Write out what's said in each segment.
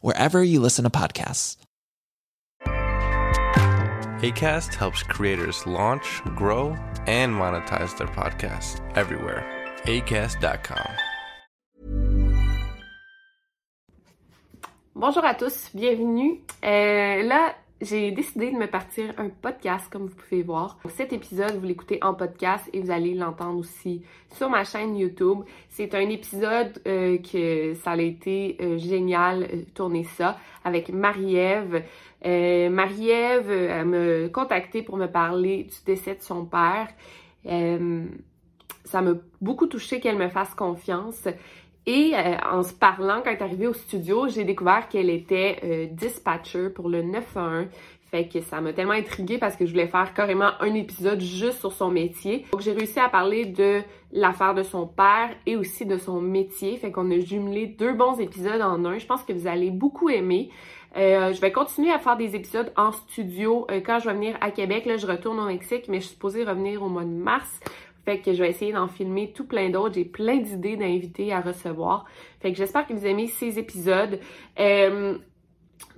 wherever you listen to podcasts. ACAST helps creators launch, grow, and monetize their podcasts everywhere. ACAST.com. Bonjour à tous, bienvenue. Euh, là, j'ai décidé de me partir un podcast, comme vous pouvez voir. Cet épisode, vous l'écoutez en podcast et vous allez l'entendre aussi sur ma chaîne YouTube. C'est un épisode euh, que ça a été euh, génial euh, tourner ça avec Marie-Ève. Marie-Ève, m'a contacté pour me parler du décès de son père. ça m'a beaucoup touché qu'elle me fasse confiance. Et euh, en se parlant, quand elle est arrivée au studio, j'ai découvert qu'elle était euh, dispatcher pour le 911. Fait que ça m'a tellement intriguée parce que je voulais faire carrément un épisode juste sur son métier. Donc j'ai réussi à parler de l'affaire de son père et aussi de son métier. Fait qu'on a jumelé deux bons épisodes en un. Je pense que vous allez beaucoup aimer. Euh, je vais continuer à faire des épisodes en studio quand je vais venir à Québec. Là, je retourne au Mexique, mais je suis supposée revenir au mois de mars. Que je vais essayer d'en filmer tout plein d'autres. J'ai plein d'idées d'invités à recevoir. Fait que j'espère que vous aimez ces épisodes. Euh,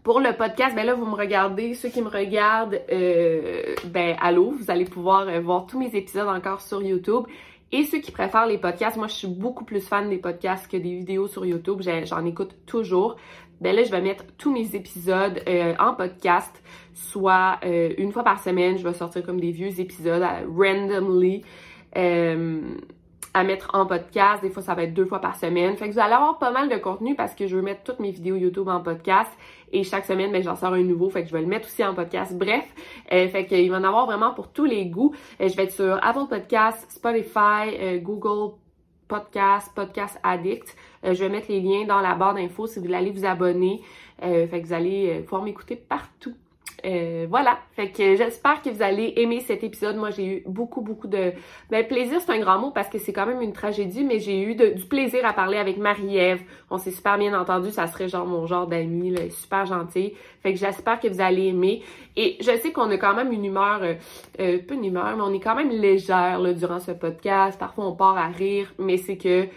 pour le podcast, ben là, vous me regardez. Ceux qui me regardent, euh, ben allô, vous allez pouvoir euh, voir tous mes épisodes encore sur YouTube. Et ceux qui préfèrent les podcasts, moi je suis beaucoup plus fan des podcasts que des vidéos sur YouTube. J'en écoute toujours. Ben là, je vais mettre tous mes épisodes en podcast, soit une fois par semaine, je vais sortir comme des vieux épisodes randomly. Euh, à mettre en podcast. Des fois, ça va être deux fois par semaine. Fait que vous allez avoir pas mal de contenu parce que je veux mettre toutes mes vidéos YouTube en podcast. Et chaque semaine, ben, j'en sors un nouveau. Fait que je vais le mettre aussi en podcast. Bref, euh, fait qu'il va en avoir vraiment pour tous les goûts. Euh, je vais être sur Apple Podcast, Spotify, Google Podcast, Podcast Addict. je vais mettre les liens dans la barre d'infos si vous voulez aller vous abonner. fait que vous allez pouvoir m'écouter partout. Euh, voilà, fait que j'espère que vous allez aimer cet épisode. Moi, j'ai eu beaucoup, beaucoup de... Ben, plaisir, c'est un grand mot parce que c'est quand même une tragédie, mais j'ai eu du plaisir à parler avec Marie-Ève. On s'est super bien entendu, ça serait genre mon genre d'ami, super gentil. Fait que j'espère que vous allez aimer. Et je sais qu'on a quand même une humeur, euh, euh, peu une humeur, mais on est quand même légère durant ce podcast. Parfois, on part à rire, mais c'est que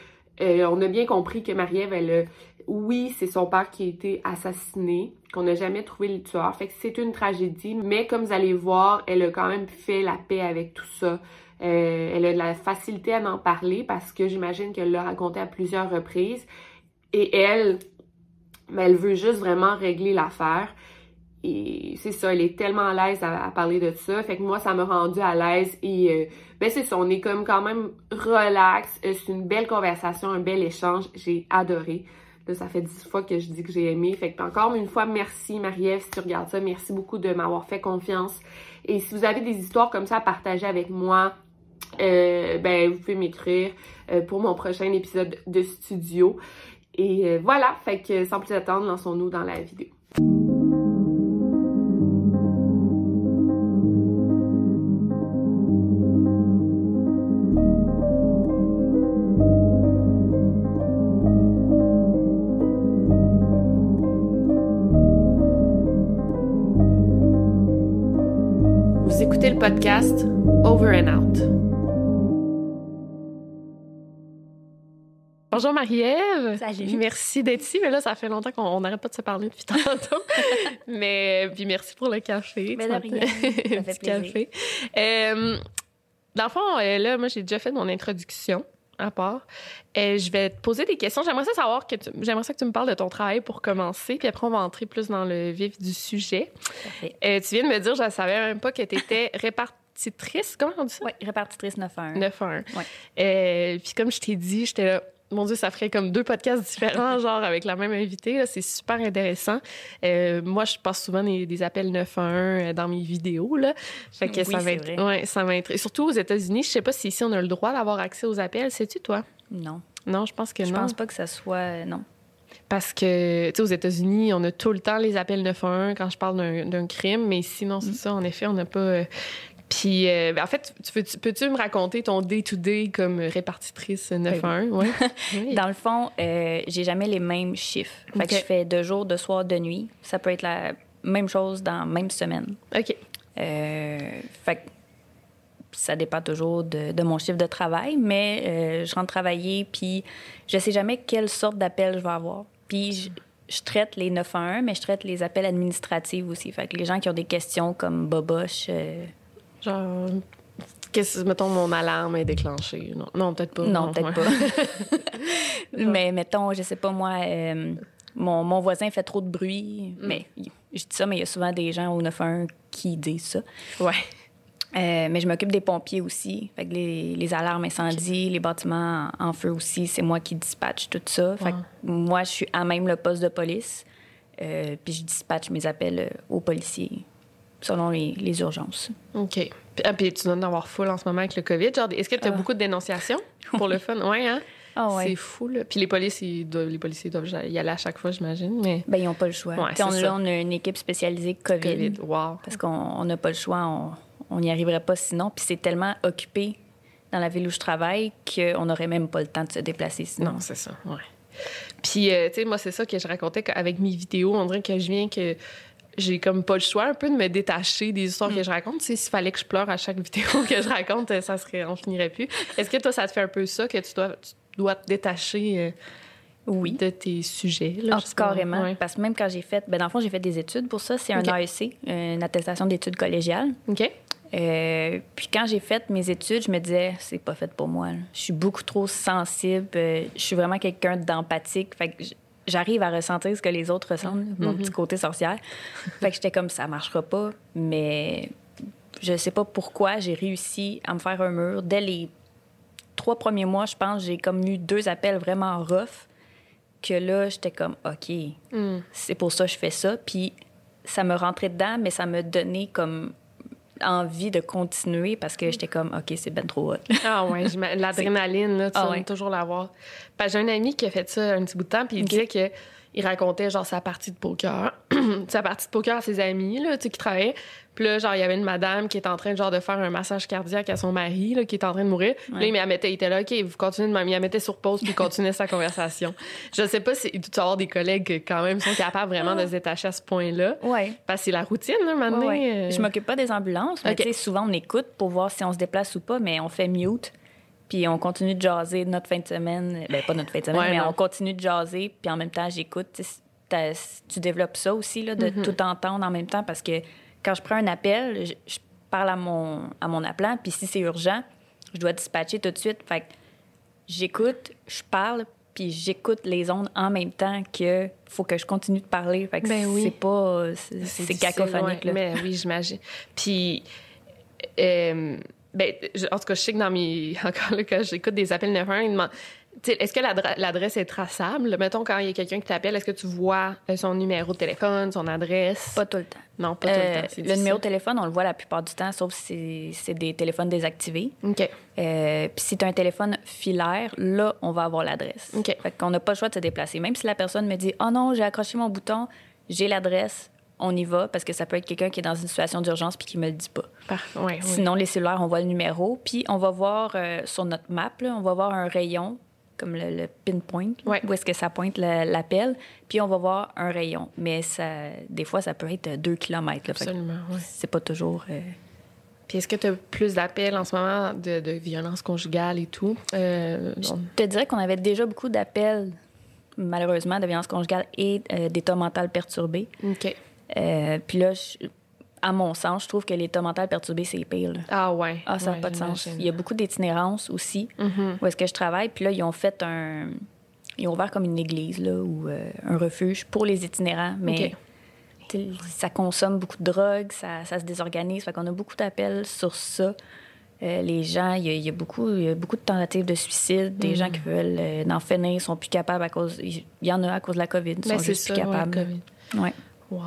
on a bien compris que Marie-Ève, elle, oui, c'est son père qui a été assassiné, qu'on n'a jamais trouvé le tueur. Fait que c'est une tragédie, mais comme vous allez voir, elle a quand même fait la paix avec tout ça. Euh, elle a de la facilité à en parler parce que j'imagine qu'elle l'a raconté à plusieurs reprises. Et elle, ben, elle veut juste vraiment régler l'affaire. Et c'est ça, elle est tellement à l'aise à, parler de ça. Fait que moi, ça m'a rendu à l'aise. Et euh, ben c'est ça, on est comme quand même relax. Euh, c'est une belle conversation, un bel échange. J'ai adoré. Là, ça fait dix fois que je dis que j'ai aimé. Fait que encore une fois, merci Marie-Ève si tu regardes ça. Merci beaucoup de m'avoir fait confiance. Et si vous avez des histoires comme ça à partager avec moi, euh, ben vous pouvez m'écrire euh, pour mon prochain épisode de studio. Et euh, voilà, fait que sans plus attendre, lançons-nous dans la vidéo. Podcast Over and Out. Bonjour Marie-Ève. Salut. Merci d'être ici. Mais là, ça fait longtemps qu'on n'arrête pas de se parler depuis tantôt. mais puis merci pour le café. Mais de rien. Ça fait café. Euh, dans le fond, euh, là, moi, j'ai déjà fait mon introduction à part. Euh, je vais te poser des questions. J'aimerais ça savoir que tu... j'aimerais ça que tu me parles de ton travail pour commencer, puis après on va entrer plus dans le vif du sujet. Euh, tu viens de me dire, je ne savais même pas que tu étais répartitrice. Comment on dit ça? Oui, répartitrice 9-1. 9-1. Ouais. Euh, puis comme je t'ai dit, j'étais là, mon Dieu, ça ferait comme deux podcasts différents, genre avec la même invitée. là. C'est super intéressant. Euh, moi, je passe souvent des, des appels 911 dans mes vidéos. Là. Fait que Oui, ça va c'est être, vrai. ouais, ça va être. Surtout aux États-Unis, je sais pas si ici on a le droit d'avoir accès aux appels. Sais-tu, toi? Non. Non, je pense que Je non. pense pas que ça soit. euh, Non. Parce que, tu sais, aux États-Unis, on a tout le temps les appels 911 quand je parle d'un- crime, mais ici, non, c'est Mm. ça, en effet, on n'a pas. Puis, euh, ben, en fait, tu, peux- tu- peux-tu me raconter ton day-to-day comme répartitrice 911? Ouais. Oui. Dans le fond, euh, j'ai jamais les mêmes chiffres. Fait que je fais de jour, de soir, de nuit. Ça peut être la même chose dans la même semaine. OK. Euh, fait que ça dépend toujours de, de mon chiffre de travail, mais je rentre travailler, puis je sais jamais quelle sorte d'appel je vais avoir. Puis je, je traite les 911, mais je traite les appels administratifs aussi. Fait que les gens qui ont des questions comme boboche, Genre, qu'est-ce mettons, mon alarme est déclenchée? Non, non peut-être pas. Non, peut-être ouais. Mais mettons, je sais pas moi, euh, mon, mon voisin fait trop de bruit. Mm. Mais je dis ça, mais il y a souvent des gens au 911 qui disent ça. Ouais. Euh, mais je m'occupe des pompiers aussi. Fait que les, les alarmes incendie, les bâtiments en, en feu aussi, c'est moi qui dispatche tout ça. Fait que moi, je suis à même le poste de police. Euh, puis je dispatche mes appels aux policiers selon les, les urgences. OK. Puis, ah, puis tu dois en avoir full en ce moment avec le COVID. Genre, est-ce que tu as Ah. beaucoup de dénonciations pour le fun? Ouais, hein? Ah ouais. C'est fou, là. Puis les policiers, doivent, les policiers doivent y aller à chaque fois, j'imagine. Mais Ben, ils n'ont pas le choix. Ouais, Puis on, là, on a une équipe spécialisée COVID. COVID, wow. Parce qu'on on n'a pas le choix, on- n'y arriverait pas sinon. Puis c'est tellement occupé dans la ville où je travaille qu'on n'aurait même pas le temps de se déplacer sinon. Non, c'est ça, ouais. Puis, euh, tu sais, moi, c'est ça que je racontais avec mes vidéos. On dirait que je viens que j'ai comme pas le choix un peu de me détacher des histoires Mm. que je raconte. Tu sais, s'il fallait que je pleure à chaque vidéo que je raconte, euh, ça serait, on finirait plus. Est-ce que toi, ça te fait un peu ça, que tu dois, tu dois te détacher euh, Oui. de tes sujets? Là, pas. carrément. Ouais. Parce que même quand j'ai fait, ben dans le fond, j'ai fait des études pour ça. C'est un. AEC, une attestation d'études collégiales. OK. Euh, puis quand j'ai fait mes études, je me disais, c'est pas fait pour moi. là. Je suis beaucoup trop sensible. je suis vraiment quelqu'un d'empathique. Fait que j'arrive à ressentir ce que les autres ressentent, mon petit côté sorcière. fait que j'étais comme, ça marchera pas. Mais je sais pas pourquoi j'ai réussi à me faire un mur. Dès les trois premiers mois, je pense, j'ai comme eu deux appels vraiment rough. Que là, j'étais comme, OK, Hmm. c'est pour ça que je fais ça. Puis ça me rentrait dedans, mais ça me donnait comme envie de continuer parce que j'étais comme, OK, c'est ben trop hot. Ah ouais, l'adrénaline, là, tu Ah ouais. toujours l'avoir. J'ai un ami qui a fait ça un petit bout de temps, puis il Ok. disait que il racontait genre sa partie de poker, sa partie de poker à ses amis là, tu sais qui travaillaient. Puis là, genre il y avait une madame qui était en train genre de faire un massage cardiaque à son mari là, qui était en train de mourir. Là, il mettait, il était là, OK, vous continuez de il la mettait sur pause puis il continuait sa conversation. Je sais pas si tu dois avoir des collègues qui, quand même sont capables vraiment de se détacher à ce point-là. Ouais. Parce que c'est la routine là maintenant. Ouais, ouais. euh, Je m'occupe pas des ambulances, mais OK. tu sais, souvent on écoute pour voir si on se déplace ou pas, mais on fait mute. Puis on continue de jaser notre fin de semaine. Ben, pas notre fin de semaine, Ouais, mais non. on continue de jaser. Puis en même temps, j'écoute. Tu développes ça aussi, là, de Mm-hmm. tout entendre en même temps. Parce que quand je prends un appel, je, je parle à mon, à mon appelant. Puis si c'est urgent, je dois dispatcher tout de suite. Fait que j'écoute, je parle, puis j'écoute les ondes en même temps que faut que je continue de parler. Fait que Ben oui. c'est pas... C'est cacophonique, ouais. là. Mais oui, j'imagine. Puis, euh, ben, je- en tout cas, je sais que dans mes. Encore là, quand j'écoute des appels 911, ils demandent. tu sais, Est-ce que l'adre- l'adresse est traçable? Mettons, quand il y a quelqu'un qui t'appelle, est-ce que tu vois euh, son numéro de téléphone, son adresse? Pas tout le temps. non, pas tout Euh, le temps. c'est le numéro de téléphone, on le voit la plupart du temps, sauf si c'est- c'est des téléphones désactivés. OK. Euh, Puis si tu as un téléphone filaire, là, on va avoir l'adresse. OK. Fait qu'on n'a pas le choix de se déplacer. Même si la personne me dit « Oh non, j'ai accroché mon bouton, j'ai l'adresse », on y va parce que ça peut être quelqu'un qui est dans une situation d'urgence puis qui me le dit pas. Parfait. Ouais. Sinon, les cellulaires, on voit le numéro. Puis on va voir euh, sur notre map, là, on va voir un rayon, comme le, le pinpoint, Ouais. où est-ce que ça pointe l'appel. Puis on va voir un rayon. Mais ça, des fois, ça peut être deux kilomètres. là. Absolument, ouais. C'est pas toujours euh, Puis est-ce que tu as plus d'appels en ce moment de, de violence conjugale et tout? Euh, Je on- te dirais qu'on avait déjà beaucoup d'appels, malheureusement, de violence conjugale et euh, d'état mental perturbé. OK. Euh, puis là, je- à mon sens, je trouve que l'état mental perturbé, c'est pire. là. Ah ouais. Ah, ça n'a Ouais, pas de sens. Il y a beaucoup d'itinérance aussi, Mhm. où est-ce que je travaille. Puis là, ils ont fait un... Ils ont ouvert comme une église, là, ou euh, un refuge pour les itinérants. Mais ça consomme beaucoup de drogue, ça, ça se désorganise. Fait qu'on a beaucoup d'appels sur ça. Euh, les gens, il y, a- il y a beaucoup, il y a beaucoup de tentatives de suicide, des gens qui veulent euh, en finir, sont plus capables à cause... Il y en a à cause de la COVID, ils Ben, sont c'est juste ça, plus ouais, capables. COVID. Ouais. Wow.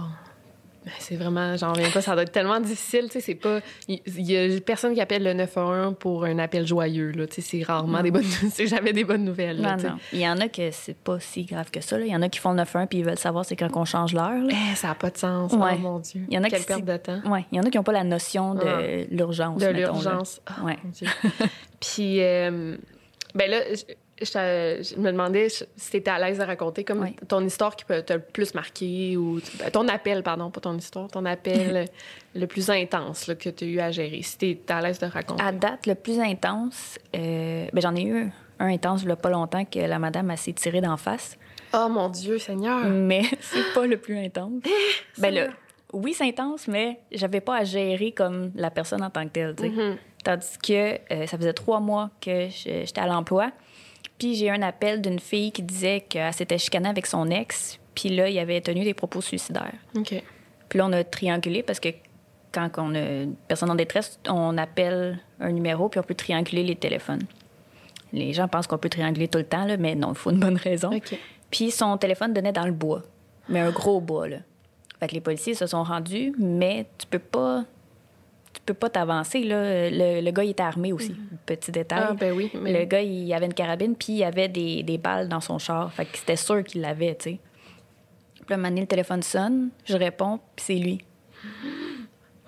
Ben, c'est vraiment, j'en reviens pas, ça doit être tellement difficile, tu sais, c'est pas, il y, a personne qui appelle le 911 pour un appel joyeux, là, tu sais, c'est rarement des bonnes, c'est jamais des bonnes nouvelles, là, Non, tu sais. non. Il y en a que c'est pas si grave que ça. là. Il y en a qui font le 9-1 puis ils veulent savoir c'est quand qu'on change l'heure. Eh, ça a pas de sens, Ouais. oh mon Dieu. Il y en a Quelle qui perte de temps. Ouais, il y en a qui n'ont pas la notion de Ah. l'urgence. De l'urgence. Ah, Ouais. mon Dieu. Puis, euh, ben là, je, me demandais si t'étais à l'aise de raconter comme ton histoire qui peut t'a le plus marqué ou ben, ton appel, pardon, pas ton histoire, ton appel le plus intense là, que tu as eu à gérer. Si t'es à l'aise de raconter. À date, le plus intense, euh, ben, j'en ai eu un intense il y a pas longtemps que la madame a s'est tirée d'en face. Oh mon Dieu, Seigneur. Mais c'est pas le plus intense. ben ça le, oui, c'est intense, mais j'avais pas à gérer comme la personne en tant que telle. tu sais. Mhm. Tandis que euh, ça faisait trois mois que j'étais à l'emploi. Puis j'ai eu un appel d'une fille qui disait qu'elle s'était chicanée avec son ex. Puis là, il avait tenu des propos suicidaires. OK. Puis là, on a triangulé parce que quand on a une personne en détresse, on appelle un numéro puis on peut trianguler les téléphones. Les gens pensent qu'on peut trianguler tout le temps, là, mais non, il faut une bonne raison. OK. Puis son téléphone donnait dans le bois, mais un gros bois, là. Fait que les policiers se sont rendus, mais tu peux pas... Tu peux pas t'avancer, là. Le, le gars, il était armé aussi, petit détail. Ah, ben oui. Mais... Le gars, il avait une carabine, puis il avait des, des balles dans son char. Fait que c'était sûr qu'il l'avait, tu sais. Puis là, un moment donné, le téléphone sonne, je réponds, puis c'est lui.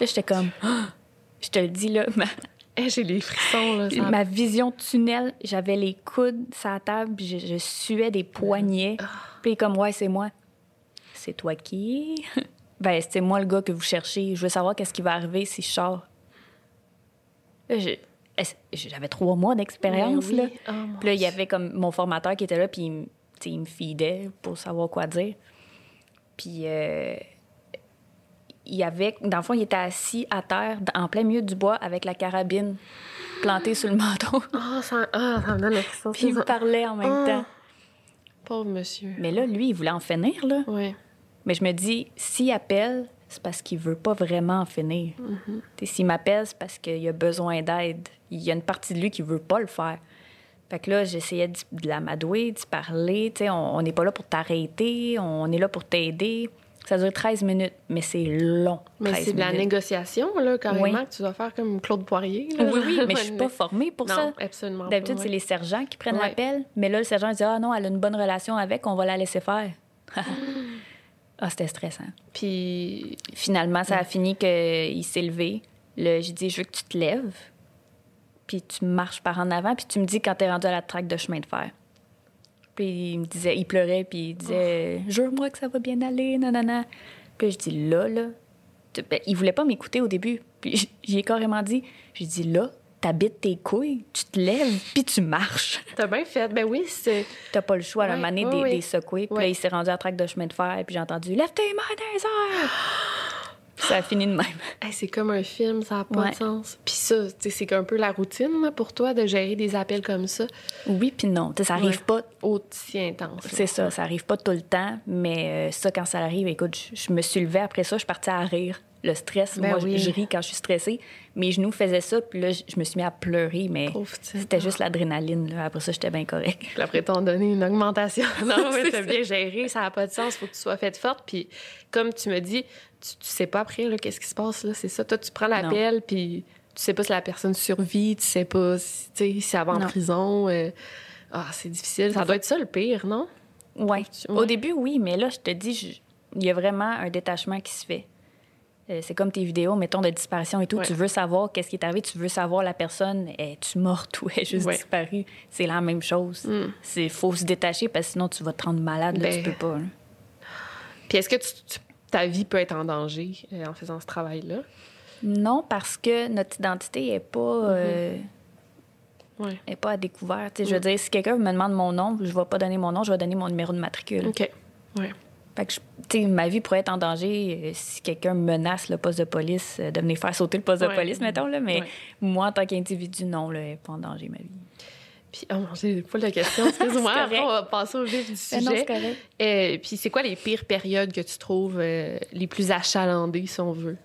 Là, j'étais comme... Ah! Je te le dis, là, ma, Eh, j'ai les frissons, là. ça- ma vision tunnel, j'avais les coudes sur la table, puis je, je suais des poignets. Puis il est comme, ouais, c'est moi. C'est toi qui? ben, c'est moi le gars que vous cherchez. Je veux savoir qu'est-ce qui va arriver si je sors. J'avais trois mois d'expérience, Mais là. Oh, Puis là, il y avait comme mon formateur qui était là, puis il, me- il feedait pour savoir quoi dire. Puis euh, il y avait, dans le fond, il était assis à terre, en plein milieu du bois, avec la carabine plantée sur le menton. Ah, ça, ah, ça me donne puis il me parlait en même Ah. temps. Pauvre monsieur. Mais là, lui, il voulait en finir, là. Oui. Mais je me dis, s'il appelle, c'est parce qu'il veut pas vraiment en finir. Sais, S'il m'appelle, c'est parce qu'il a besoin d'aide. Il y a une partie de lui qui veut pas le faire. Fait que là, j'essayais de l'amadouer, d'y parler. On n'est pas là pour t'arrêter, on est là pour t'aider. Ça dure 13 minutes, mais c'est long. Mais 13 c'est de la négociation, là, carrément, Oui. que tu dois faire comme Claude Poirier. là. Oui, oui, mais je suis pas formée pour non, ça. absolument pas, D'habitude, ouais. c'est les sergents qui prennent Ouais. l'appel. Mais là, le sergent dit Ah non, elle a une bonne relation avec, on va la laisser faire. ah, c'était stressant. Puis, Finalement, ça a fini qu'il s'est levé. Là, J'ai dit Je veux que tu te lèves, puis tu marches par en avant, puis tu me dis quand tu es rendu à la traque de chemin de fer. Puis il me disait, il pleurait, puis il disait Jure-moi que ça va bien aller, nanana. Puis je dis Là, là. ben, il voulait pas m'écouter au début. Puis j'y ai carrément dit J'ai dit Là, t'habites tes couilles, tu te lèves, puis tu marches. t'as bien fait. Ben oui, c'est. T'as pas le choix, à un moment donné, des, des. Puis là, il s'est rendu à la traque de chemin de fer, puis j'ai entendu Lève tes mains les airs! Puis ça a fini de même. Hey, c'est comme un film, ça n'a pas Ouais. de sens. Puis ça, c'est un peu la routine là, pour toi de gérer des appels comme ça, Oui, puis non. Ça arrive Ouais. pas. aussi intense. C'est ça, ça arrive pas tout le temps, mais euh, ça, quand ça arrive, écoute, je, je me suis levée après ça, je suis partie à rire. Le stress, Ben moi, je- oui. je, ris quand je suis stressée. Mes genoux faisaient ça, puis là, je, je me suis mis à pleurer, mais c'était juste l'adrénaline. là. Après ça, j'étais bien correcte. Puis après, t'ont donné une augmentation. non, mais C'est t'as bien géré, ça n'a pas de sens, faut que tu sois faite forte. Puis comme tu me dis, tu, tu sais pas après, là, qu'est-ce qui se passe, là, c'est ça. Toi, tu prends l'appel, puis tu sais pas si la personne survit, tu sais pas si, tu sais, si elle va en Non. prison. euh, Ah, c'est difficile. Ça doit être ça le pire, non? Ouais. tu- Au ouais. début, oui, mais là, je te dis, je- il y a vraiment un détachement qui se fait. Euh, c'est comme tes vidéos, mettons, de disparition et tout. Ouais. Tu veux savoir qu'est-ce qui est arrivé, tu veux savoir la personne, est-tu morte ou est juste Ouais. disparue? C'est la même chose. Mm. C'est faut se détacher parce que sinon, tu vas te rendre malade. Là, Ben, tu peux pas. là. Puis est-ce que tu- tu- ta vie peut être en danger euh, en faisant ce travail-là? Non, parce que notre identité n'est pas, euh, Ouais. est pas à découvert. Je veux dire, si quelqu'un me demande mon nom, je ne vais pas donner mon nom, je vais donner mon numéro de matricule. OK. Ouais. Fait que, je- ma vie pourrait être en danger euh, si quelqu'un menace le poste de police euh, de venir faire sauter le poste Ouais. de police, mettons. Là, mais Ouais. moi, en tant qu'individu, non, là, elle n'est pas en danger, ma vie. Puis, oh mon Dieu, pas la question, excuse-moi. Après, on va passer au vif du Ben non, sujet. c'est correct. Euh, puis, c'est quoi les pires périodes que tu trouves euh, les plus achalandées, si on veut?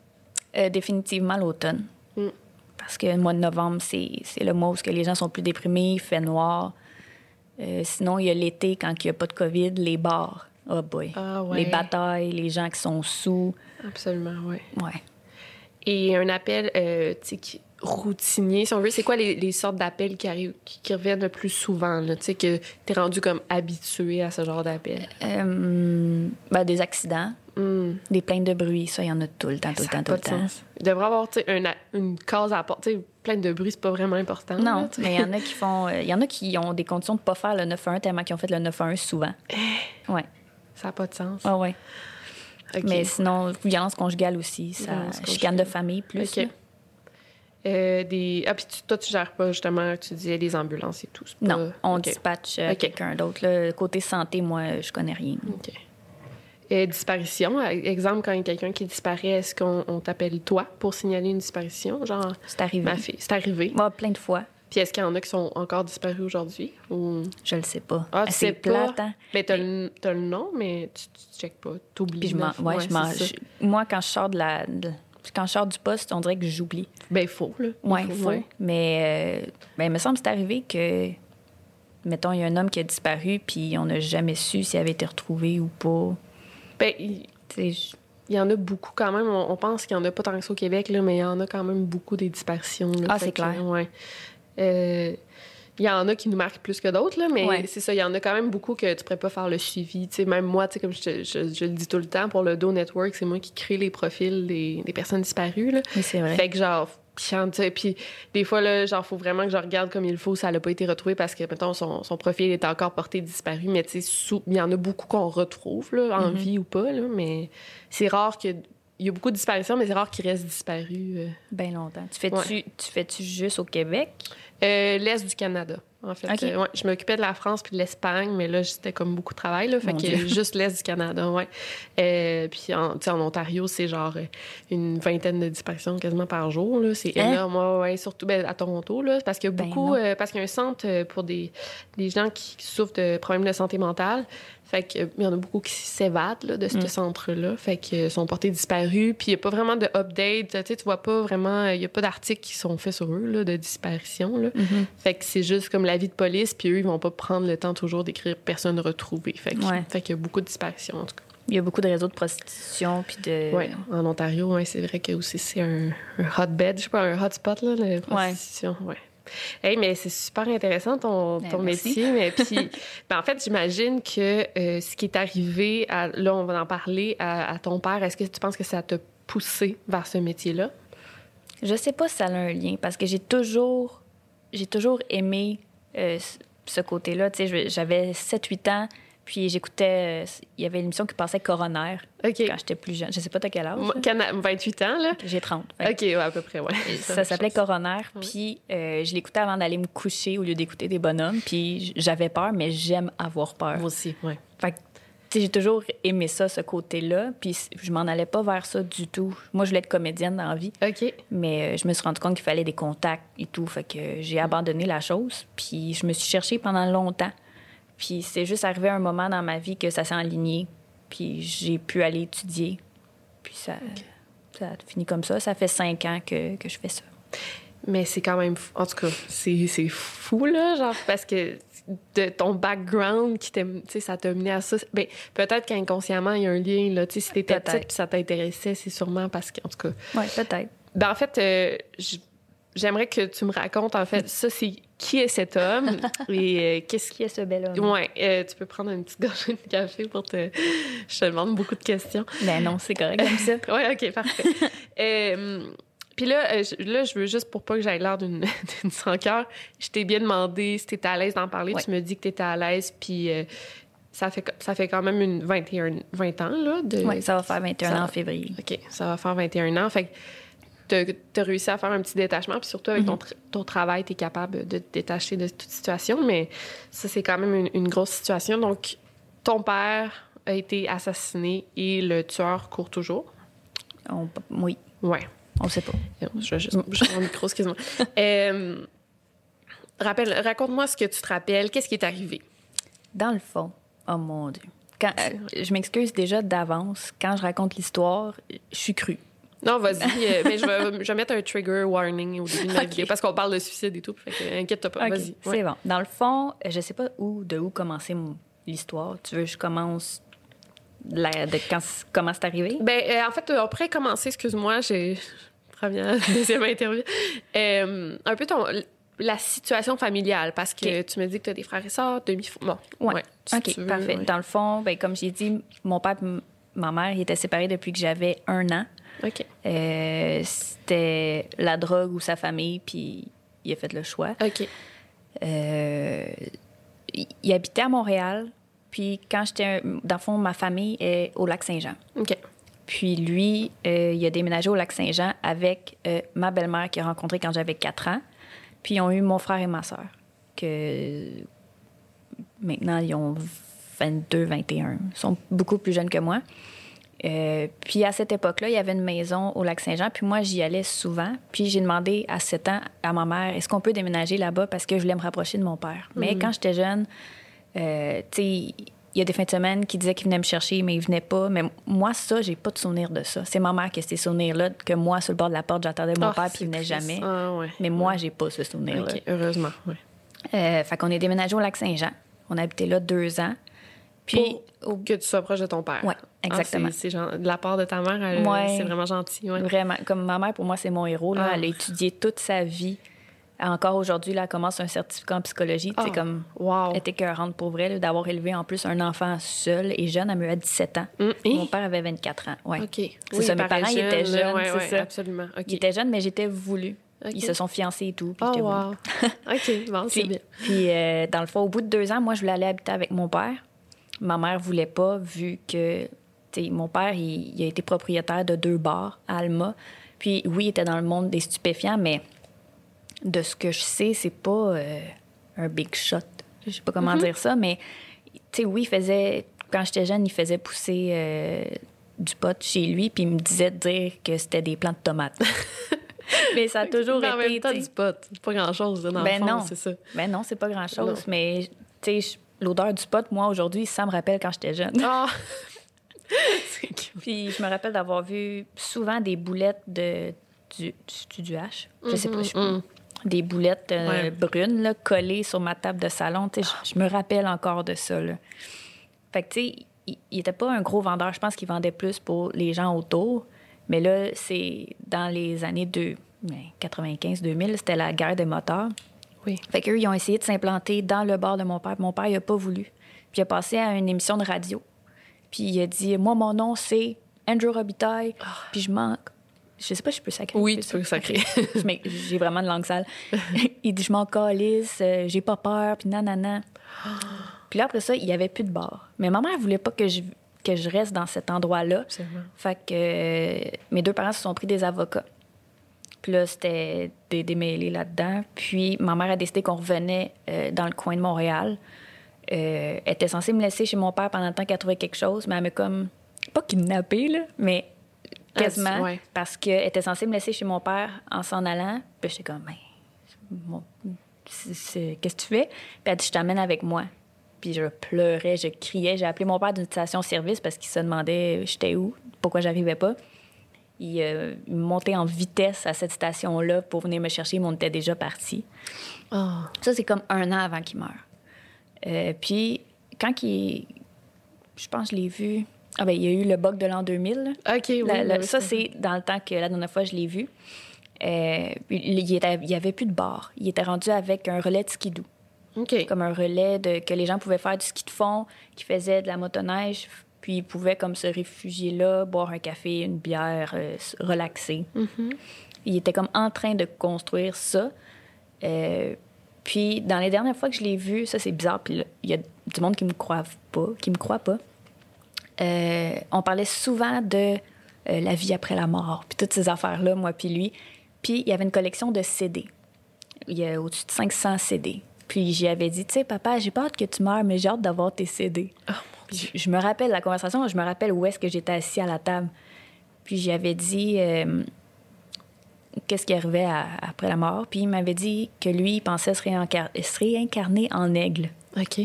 Euh, définitivement l'automne. Mm. Parce que le mois de novembre, c'est c'est le mois où les gens sont plus déprimés, il fait noir. Euh, sinon, il y a l'été, quand il n'y a pas de COVID, les bars. Oh boy. Ah ouais. Les batailles, les gens qui sont sous. Absolument, oui. Ouais. Et un appel, euh, tu routinier, si on veut, c'est quoi les, les sortes d'appels qui arrivent, qui, qui reviennent le plus souvent? Tu sais, que t'es rendu comme habitué à ce genre d'appel. Euh, ben, des accidents, Hum. des plaintes de bruit, ça, il y en a tout le temps, tout le temps, tout le temps. sens. Il devrait avoir, tu sais, un a- une case à porter. Tu sais, plein de bruit, c'est pas vraiment important. Non, tu mais il y en a qui font. euh, Il y en a qui ont des conditions de ne pas faire le 9-1 tellement qu'ils ont fait le 9-1 souvent. Ouais. Ça n'a pas de sens. Ah ouais. OK. Mais sinon, violence conjugale aussi, ça, chicane de famille plus. OK. Euh, des... Ah, puis tu- toi, tu gères pas, justement, tu disais les ambulances et tout. Non, on OK. dispatche euh, quelqu'un d'autre. Côté santé, moi, je connais rien. OK. Euh, disparition, exemple, quand il y a quelqu'un qui disparaît, est-ce qu'on on t'appelle toi pour signaler une disparition? Genre, C'est arrivé. ma fille, c'est arrivé. Ah, plein de fois. Puis est-ce qu'il y en a qui sont encore disparus aujourd'hui? Ou... Je le sais pas. Ah, tu c'est sais pas? plate, hein? Mais t'as le, t'as le nom, mais tu, tu checkes pas. T'oublies. Puis je m'en- ouais, moi, quand je sors de la. de- quand je sors du poste, on dirait que j'oublie. Ben, faux, là. Ouais, ouais. Mais euh, ben, il me semble que c'est arrivé que, mettons, il y a un homme qui a disparu, puis on n'a jamais su s'il avait été retrouvé ou pas. Ben, il je- y en a beaucoup quand même. On, on pense qu'il y en a pas tant que ça au Québec, là, mais il y en a quand même beaucoup des disparitions. là. Ah, c'est que, clair. ouais. Euh, il y en a qui nous marquent plus que d'autres, là, mais Ouais. c'est ça, il y en a quand même beaucoup que tu pourrais pas faire le suivi. Tu sais, même moi, comme je, je- je le dis tout le temps, pour le Do Network, c'est moi qui crée les profils des, des personnes disparues. Là. C'est vrai. Fait que genre, puis des fois, là, genre, faut vraiment que je regarde comme il faut, ça n'a pas été retrouvé parce que, mettons, son, son profil est encore porté disparu, mais tu sais, il y en a beaucoup qu'on retrouve, là, en Mhm. vie ou pas, là, mais c'est rare que. Il y a beaucoup de disparitions, mais c'est rare qu'ils restent disparus. euh. Bien longtemps. Tu fais-tu Ouais. tu fais-tu juste au Québec? Euh, L'Est du Canada, en fait. Ok. Euh, ouais, je m'occupais de la France puis de l'Espagne, mais là, c'était comme beaucoup de travail. Là, fait Mon que juste l'Est du Canada, ouais. Euh, puis en, Ontario, c'est genre euh, une vingtaine de disparitions quasiment par jour. là. C'est Hein? énorme, ouais, ouais, surtout ben, à Toronto, là, parce qu'il y a Ben beaucoup... euh, parce qu'il y a un centre pour des, des gens qui souffrent de problèmes de santé mentale. Fait que, il y en a beaucoup qui s'évadent de ce Mm. centre-là. Fait que sont portés disparus. Puis il n'y a pas vraiment de update. Tu sais, tu vois pas vraiment... Il n'y a pas d'articles qui sont faits sur eux, là, de disparition. Là. Mm-hmm. Fait que c'est juste comme l'avis de police, puis eux, ils vont pas prendre le temps toujours d'écrire personne retrouvée. Fait que- Ouais. qu'il y a beaucoup de disparitions, en tout cas. Il y a beaucoup de réseaux de prostitution puis de. Ouais, en Ontario, ouais, c'est vrai que aussi c'est un, un hotbed, je sais pas, un hotspot, là, la prostitution. Ouais. Hey, mais c'est super intéressant ton, Ben, ton métier. Mais puis, ben, en fait, j'imagine que euh, ce qui est arrivé, à, là, on va en parler, à, à ton père, est-ce que tu penses que ça t'a poussé vers ce métier-là? Je sais pas si ça a un lien parce que j'ai toujours, j'ai toujours aimé euh, ce- côté-là. Tu sais, j'avais 7-8 ans, puis j'écoutais. euh, Il y avait une émission qui passait Coroner OK. quand j'étais plus jeune. Je sais pas t'as quel âge. Moi, là. Cana- 28 ans, là? J'ai 30. Fait OK, ouais, à peu près, ouais. Ça s'appelait Coroner, puis euh, je l'écoutais avant d'aller me coucher au lieu d'écouter des bonhommes, puis j'avais peur, mais j'aime avoir peur. Moi aussi, ouais. Fait j'ai toujours aimé ça, ce côté-là, puis je m'en allais pas vers ça du tout. Moi, je voulais être comédienne dans la vie, OK. mais euh, je me suis rendu compte qu'il fallait des contacts et tout, fait que j'ai abandonné la chose, puis je me suis cherchée pendant longtemps. Puis c'est juste arrivé un moment dans ma vie que ça s'est aligné, puis j'ai pu aller étudier, puis ça, ça a fini comme ça. Ça fait cinq ans que, que je fais ça. Mais c'est quand même, fou- en tout cas, c'est c'est fou, là, genre, parce que de ton background, qui ça t'a mené à ça. Ben, peut-être qu'inconsciemment, il y a un lien, là, si t'étais petite puis ça t'intéressait, c'est sûrement parce que, en tout cas. Oui, peut-être. Ben, en fait, euh, j'aimerais que tu me racontes, en fait, ça, c'est qui est cet homme et euh, qu'est-ce Qui est ce bel homme? Ouais, euh, tu peux prendre une petite gorgée de café pour te. Je te demande beaucoup de questions. Ben non, c'est correct comme ça. Ouais, ok, parfait. Euh, Puis là, euh, je- là, je veux juste pour pas que j'aille l'air d'une d'une sans cœur, je t'ai bien demandé si t'étais à l'aise d'en parler. Ouais. Tu me dis que t'étais à l'aise, puis euh, ça, fait, ça fait quand même une 21, 20 ans, là. De... Oui, ça va faire 21 Ça- ans en février. OK, ça va faire 21 ans. Fait que tu as, réussi à faire un petit détachement, puis surtout avec ton, Mm-hmm. ton travail, tu es capable de te détacher de toute situation, mais ça, c'est quand même une, une grosse situation. Donc, ton père a été assassiné et le tueur court toujours? On- oui, Ouais. On sait pas. Je vais juste mon micro, excuse-moi. Euh, rappelle, raconte-moi ce que tu te rappelles. Qu'est-ce qui est arrivé? Dans le fond, oh mon Dieu. Quand, euh, je m'excuse déjà d'avance. Quand je raconte l'histoire, je suis crue. Non, vas-y. euh, mais je vais, je vais mettre un trigger warning au début de ma Ok. vidéo parce qu'on parle de suicide et tout. Inquiète-toi pas. Vas-y. C'est bon. Dans le fond, je sais pas où, de où commencer mon- l'histoire. Tu veux que je commence la- de quand, comment c'est arrivé? Ben, euh, en fait, euh, on pourrait commencer, excuse-moi, j'ai. Première, deuxième interview. Euh, un peu ton, la situation familiale, parce que tu me dis que tu as des frères et sœurs, demi Bon, Ouais. si OK, veux, parfait. ouais. Dans le fond, ben, comme j'ai dit, mon père et ma mère ils étaient séparés depuis que j'avais un an. OK. Euh, C'était la drogue ou sa famille, puis il a fait le choix. OK. Euh, il habitait à Montréal, puis quand j'étais... Dans le fond, ma famille est au Lac-Saint-Jean. OK. Puis lui, euh, il a déménagé au Lac-Saint-Jean avec euh, ma belle-mère qu'il a rencontrée quand j'avais 4 ans. Puis ils ont eu mon frère et ma sœur, que maintenant ils ont 22, 21. Ils sont beaucoup plus jeunes que moi. Euh, puis à cette époque-là, il y avait une maison au Lac-Saint-Jean, puis moi j'y allais souvent. Puis j'ai demandé à 7 ans à ma mère, est-ce qu'on peut déménager là-bas parce que je voulais me rapprocher de mon père? Mais quand j'étais jeune, euh, il y a des fins de semaine qui disaient qu'il venait me chercher, mais il venait pas. Mais moi, ça, j'ai pas de souvenir de ça. C'est ma mère qui a ces souvenirs-là, que moi, sur le bord de la porte, j'attendais mon Ah, père, puis il venait triste. jamais. Ah, ouais. Mais moi, j'ai pas ce souvenir-là. Heureusement. Ouais. Euh, fait qu'on est déménagé au Lac-Saint-Jean. On a habité là deux ans. Puis, Pour que tu sois proche de ton père. Exactement. Ah, c'est, c'est de la part de ta mère, elle- Ouais. c'est vraiment gentil. Ouais. Vraiment, comme ma mère, pour moi, c'est mon héros. Là. Ah. Elle a étudié toute sa vie. Encore aujourd'hui, là, elle commence un certificat en psychologie. Ah, C'est comme. wow. Elle était écœurante pour vrai, d'avoir élevé en plus un enfant seul et jeune. Elle me à 17 ans. Mon hein? père avait 24 ans. Ouais. OK. C'est Oui, ça, mes parents ils étaient jeune, jeunes, ouais, ouais, ça. absolument. OK. Ils étaient jeunes, mais j'étais voulu. Ok. Ils se sont fiancés et tout. Puis Oh, wow. OK, bon, c'est bien. puis, euh, dans le fond, au bout de deux ans, moi, je voulais aller habiter avec mon père. Ma mère voulait pas, vu que tu sais, mon père, il, il a été propriétaire de deux bars à Alma. Puis oui, il était dans le monde des stupéfiants, mais de ce que je sais, c'est pas euh, un big shot. Je sais pas comment dire ça, mais tu sais, oui, il faisait. Quand j'étais jeune, il faisait pousser euh, du pot chez lui, puis il me disait de dire que c'était des plants de tomates. mais ça a toujours Mais en été. même temps, tu sais, du pot. C'est pas grand-chose, dans ben le fond, non. c'est ça. Ben non, c'est pas grand-chose. Mais, tu sais, l'odeur du pot, moi, aujourd'hui, ça me rappelle quand j'étais jeune. C'est cute. Puis je me rappelle d'avoir vu souvent des boulettes de, du, du, du H. Je sais pas. je- Des boulettes euh, Ouais. brunes là, collées sur ma table de salon. Je, me rappelle encore de ça. Là. Fait que, tu sais, il, il était pas un gros vendeur. Je pense qu'il vendait plus pour les gens autour. Mais là, c'est dans les années de, ben, 95-2000, c'était la guerre des moteurs. Oui. Fait qu'eux, ils ont essayé de s'implanter dans le bar de mon père. Mon père, il a pas voulu. Puis il a passé à une émission de radio. Puis il a dit Moi, mon nom, c'est Andrew Robitaille. Puis je manque. Je sais pas si je peux sacrer. Oui, Je tu peux sacrer. M'ex- J'ai vraiment de langue sale. il dit Je m'en calisse, euh, j'ai pas peur, puis nanana. Puis là, après ça, il y avait plus de bar. Mais ma mère voulait pas que je, que je reste dans cet endroit-là. Fait que euh, mes deux parents se sont pris des avocats. Puis là, c'était des démêlés là-dedans. Puis ma mère a décidé qu'on revenait euh, dans le coin de Montréal. Euh, elle était censée me laisser chez mon père pendant le temps qu'elle trouvait quelque chose, mais elle m'a comme, pas kidnappée, là, mais quasiment, Ah, ouais. parce qu'elle était censée me laisser chez mon père en s'en allant. Puis j'étais comme, ben, c'est- qu'est-ce que tu fais? Puis elle dit, je t'amène avec moi. Puis je pleurais, je criais. J'ai appelé mon père d'une station-service parce qu'il se demandait j'étais où, pourquoi j'arrivais pas? Il, euh, il montait en vitesse à cette station-là pour venir me chercher, mais on était déjà partis. Ah. Ça, c'est comme un an avant qu'il meure. Euh, puis, quand il. Je pense que je l'ai vu. Ah, ben, il y a eu le bug de l'an 2000. là. OK, oui. La- la- oui, ça, c'est- dans le temps que la dernière fois, je l'ai vu. Euh, il, était- il y avait plus de bar. Il était rendu avec un relais de skidoo OK. comme un relais de, que les gens pouvaient faire du ski de fond, qui faisaient de la motoneige, puis ils pouvaient comme se réfugier là, boire un café, une bière, euh, se relaxer. Il était comme en train de construire ça. Euh, puis dans les dernières fois que je l'ai vu, ça c'est bizarre, puis il y a du monde qui me croit pas, qui me croit pas. Euh, on parlait souvent de euh, La vie après la mort, puis toutes ces affaires-là, moi puis lui. Puis il y avait une collection de CD. Il y a au-dessus de 500 CD. Puis j'y avais dit, tu sais, papa, j'ai pas hâte que tu meurs, mais j'ai hâte d'avoir tes CD. Puis je, je me rappelle la conversation, je me rappelle où est-ce que j'étais assis à la table. Puis j'y avais dit euh, qu'est-ce qui arrivait à- après la mort. Puis il m'avait dit que lui, il pensait se, réincar- se réincarner en aigle. OK.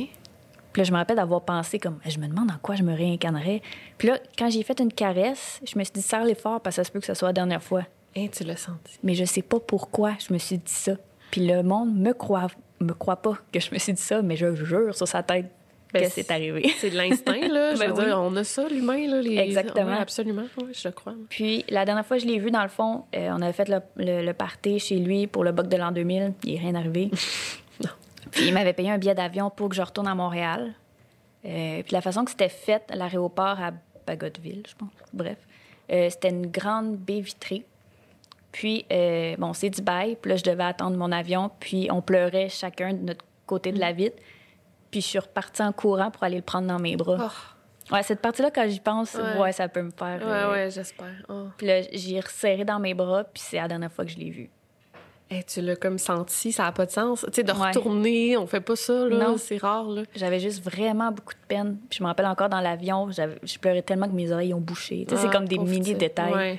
Puis là, je me rappelle d'avoir pensé comme, je me demande en quoi je me réincarnerais. Puis là, quand j'ai fait une caresse, je me suis dit, serre-les fort parce que ça se peut que ce soit la dernière fois. Hein, tu l'as senti. Mais je sais pas pourquoi je me suis dit ça. Puis le monde me croit, me croit pas que je me suis dit ça, mais je jure sur sa tête Ben, que c'est arrivé. C'est de l'instinct, là. Je Ben veux oui. dire, on a ça, l'humain, là. Les... Exactement. Ouais, absolument, oui, je le crois. Puis la dernière fois que je l'ai vu, dans le fond, euh, on avait fait le, le, le party chez lui pour le bug de l'an 2000. Il n'est rien arrivé. Puis il m'avait payé un billet d'avion pour que je retourne à Montréal. Euh, puis la façon que c'était fait l'aéroport à Bagotville, je pense. Bref. Euh, c'était une grande baie vitrée. Puis, euh, bon, c'est du bail. Puis là, je devais attendre mon avion. Puis on pleurait chacun de notre côté de la vitre. Puis je suis repartie en courant pour aller le prendre dans mes bras. Oh, Ouais, cette partie-là, quand j'y pense, Ouais. ouais. ça peut me faire... ouais, euh, ouais, j'espère. Oh. puis là, j'ai resserré dans mes bras, puis c'est la dernière fois que je l'ai vu. Hey, tu l'as comme senti, ça n'a pas de sens. Tu sais, de Ouais. retourner, on fait pas ça, là. Non. C'est rare, là. J'avais juste vraiment beaucoup de peine. Puis je me rappelle encore dans l'avion, je pleurais tellement que mes oreilles ont bouché. Tu sais, c'est Ah, comme des pauvre mini petite. détails. Ouais.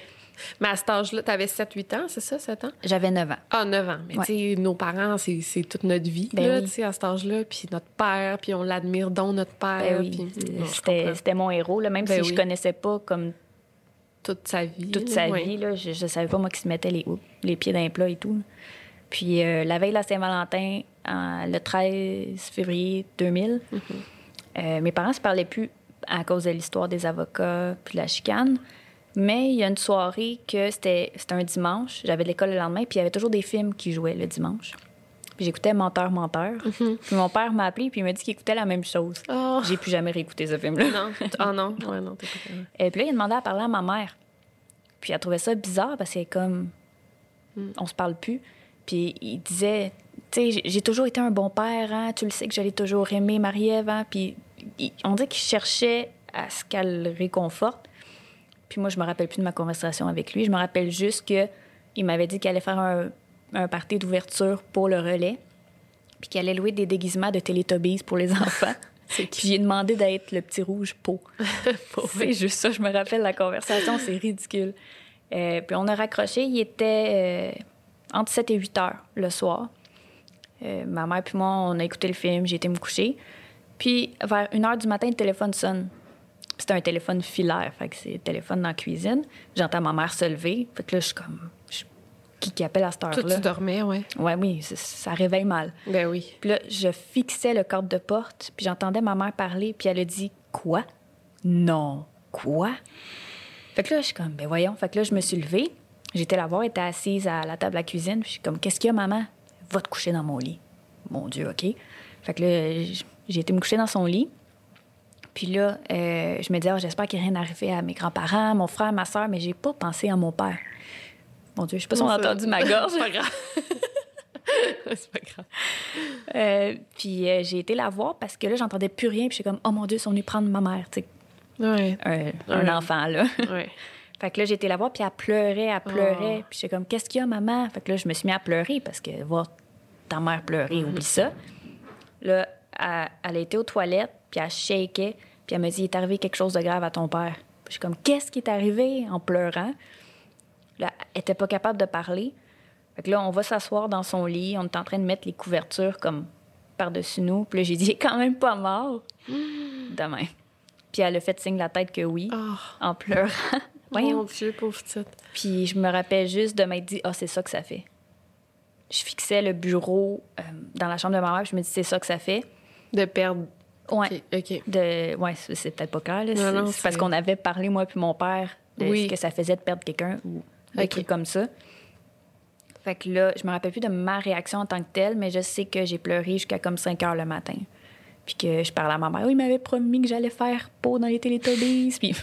Mais à cet âge-là, t'avais 7-8 ans, c'est ça, 7 ans? J'avais 9 ans. Ah, 9 ans. Mais Ouais. tu sais, nos parents, c'est toute notre vie, Ben là, oui. tu sais, à cet âge-là. Puis notre père, puis on l'admire, dont notre père. Ben oui, puis- comprends. c'était mon héros, là, même Ben si oui. je connaissais pas comme toute sa vie. toute sa ouais. vie. Là, je, je savais pas, moi, qui se mettait les, les pieds dans les plats et tout. Puis euh, la veille de la Saint-Valentin, en- le 13 février 2000, Mm-hmm. euh, mes parents se parlaient plus à cause de l'histoire des avocats puis de la chicane. Mais il y a une soirée que c'était c'était un dimanche. J'avais de l'école le lendemain, puis il y avait toujours des films qui jouaient le dimanche. Puis j'écoutais Menteur, Menteur. Puis mon père m'a appelé, puis il m'a dit qu'il écoutait la même chose. Oh. J'ai plus jamais réécouté ce film-là. Non. Ah non. Ouais, non, capable. Et puis là, il a demandé à parler à ma mère. Puis elle trouvait ça bizarre parce que comme on se parle plus. Puis il disait, tu sais, j'ai- toujours été un bon père, hein? tu le sais que j'allais toujours aimer Marie-Ève. hein? Puis il- on dirait qu'il cherchait à ce qu'elle le réconforte. Puis moi, je me rappelle plus de ma conversation avec lui. Je me rappelle juste que il m'avait dit qu'il allait faire un, un party d'ouverture pour le relais. Puis qu'il allait louer des déguisements de Teletubbies pour les enfants. puis j'ai demandé d'être le petit rouge pot. c'est juste ça, je me rappelle la conversation, c'est ridicule. Euh, puis on a raccroché, il était euh, entre 7 et 8 heures le soir. Euh, ma mère puis moi, on a écouté le film, j'ai été me coucher. Puis vers 1 heure du matin, le téléphone sonne. C'était un téléphone filaire, fait que c'est le téléphone dans la cuisine. J'entends ma mère se lever, fait que là, je suis comme... Qui, qui appelle à cette heure-là? tu dormais, ouais. Ouais, oui, ça, réveille mal. Ben oui. Puis là, je fixais le cadre de porte, puis j'entendais ma mère parler, puis elle a dit Quoi? Non. Quoi? Fait que là, je suis comme Ben voyons. Fait que là, je me suis levée. J'étais la voir, était assise à la table à la cuisine, puis je suis comme Qu'est-ce qu'il y a, maman? Va te coucher dans mon lit. Mon Dieu, OK? Fait que là, j'ai été me coucher dans son lit. Puis là, euh, je me disais, Ah, j'espère qu'il n'y a rien arrivé à mes grands-parents, mon frère, ma soeur, mais j'ai pas pensé à mon père. Mon Dieu, je sais pas si on a entendu ma gorge. C'est pas grave. c'est pas grave. Euh, puis euh, j'ai été la voir parce que là, j'entendais plus rien. Puis j'étais comme, oh mon Dieu, ils sont venus prendre ma mère, tu sais, Ouais. un, un Ouais. enfant, là. Ouais. fait que là, j'ai été la voir, puis elle pleurait, elle pleurait. Oh. Puis j'étais comme, qu'est-ce qu'il y a, maman? Fait que là, je me suis mis à pleurer parce que voir ta mère pleurer, oublie ça. Là, elle, elle a été aux toilettes, puis elle shakeait, puis elle me dit, il est arrivé quelque chose de grave à ton père. Puis je suis comme, qu'est-ce qui est arrivé? En pleurant? Là, elle était pas capable de parler. Fait que là, on va s'asseoir dans son lit. On est en train de mettre les couvertures comme par-dessus nous. Puis là, j'ai dit, il est quand même pas mort. Demain. Puis elle a fait signe de la tête que oui, Oh, en pleurant. mon Voyons. Dieu, pauvre petite. Puis je me rappelle juste de m'être dit, ah, c'est ça que ça fait. Je fixais le bureau euh, dans la chambre de ma mère, puis je me dis, c'est ça que ça fait. De perdre. Ouais. OK. OK. De... Ouais, c'est peut-être pas clair. là. C'est- parce qu'on avait parlé, moi puis mon père, de Oui. ce que ça faisait de perdre quelqu'un ou des Ok. trucs comme ça. Fait que là, je me rappelle plus de ma réaction en tant que telle, mais je sais que j'ai pleuré jusqu'à comme 5 heures le matin. Puis que je parlais à ma mère. Oui, il m'avait promis que j'allais faire peau dans les Télétobies. Puis...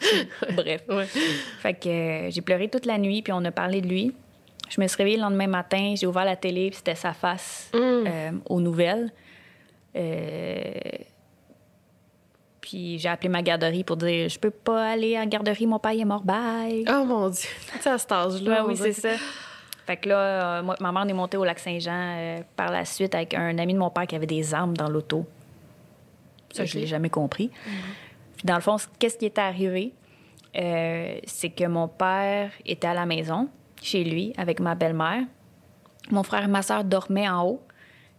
Bref. Ouais. Fait que euh, j'ai pleuré toute la nuit, puis on a parlé de lui. Je me suis réveillée le lendemain matin, j'ai ouvert la télé, puis c'était sa face Mm. euh, aux nouvelles. Euh, Puis j'ai appelé ma garderie pour dire Je peux pas aller la garderie, mon père est mort, bye. Oh mon Dieu. Sais, à cet âge-là. On oui, c'est ça. Fait que là, euh, moi, ma mère on est montée au lac Saint-Jean euh, par la suite avec un ami de mon père qui avait des armes dans l'auto. Ça, je Ok. l'ai jamais compris. Puis dans le fond, qu'est-ce qui était arrivé? Euh, c'est que mon père était à la maison, chez lui, avec ma belle-mère. Mon frère et ma soeur dormaient en haut.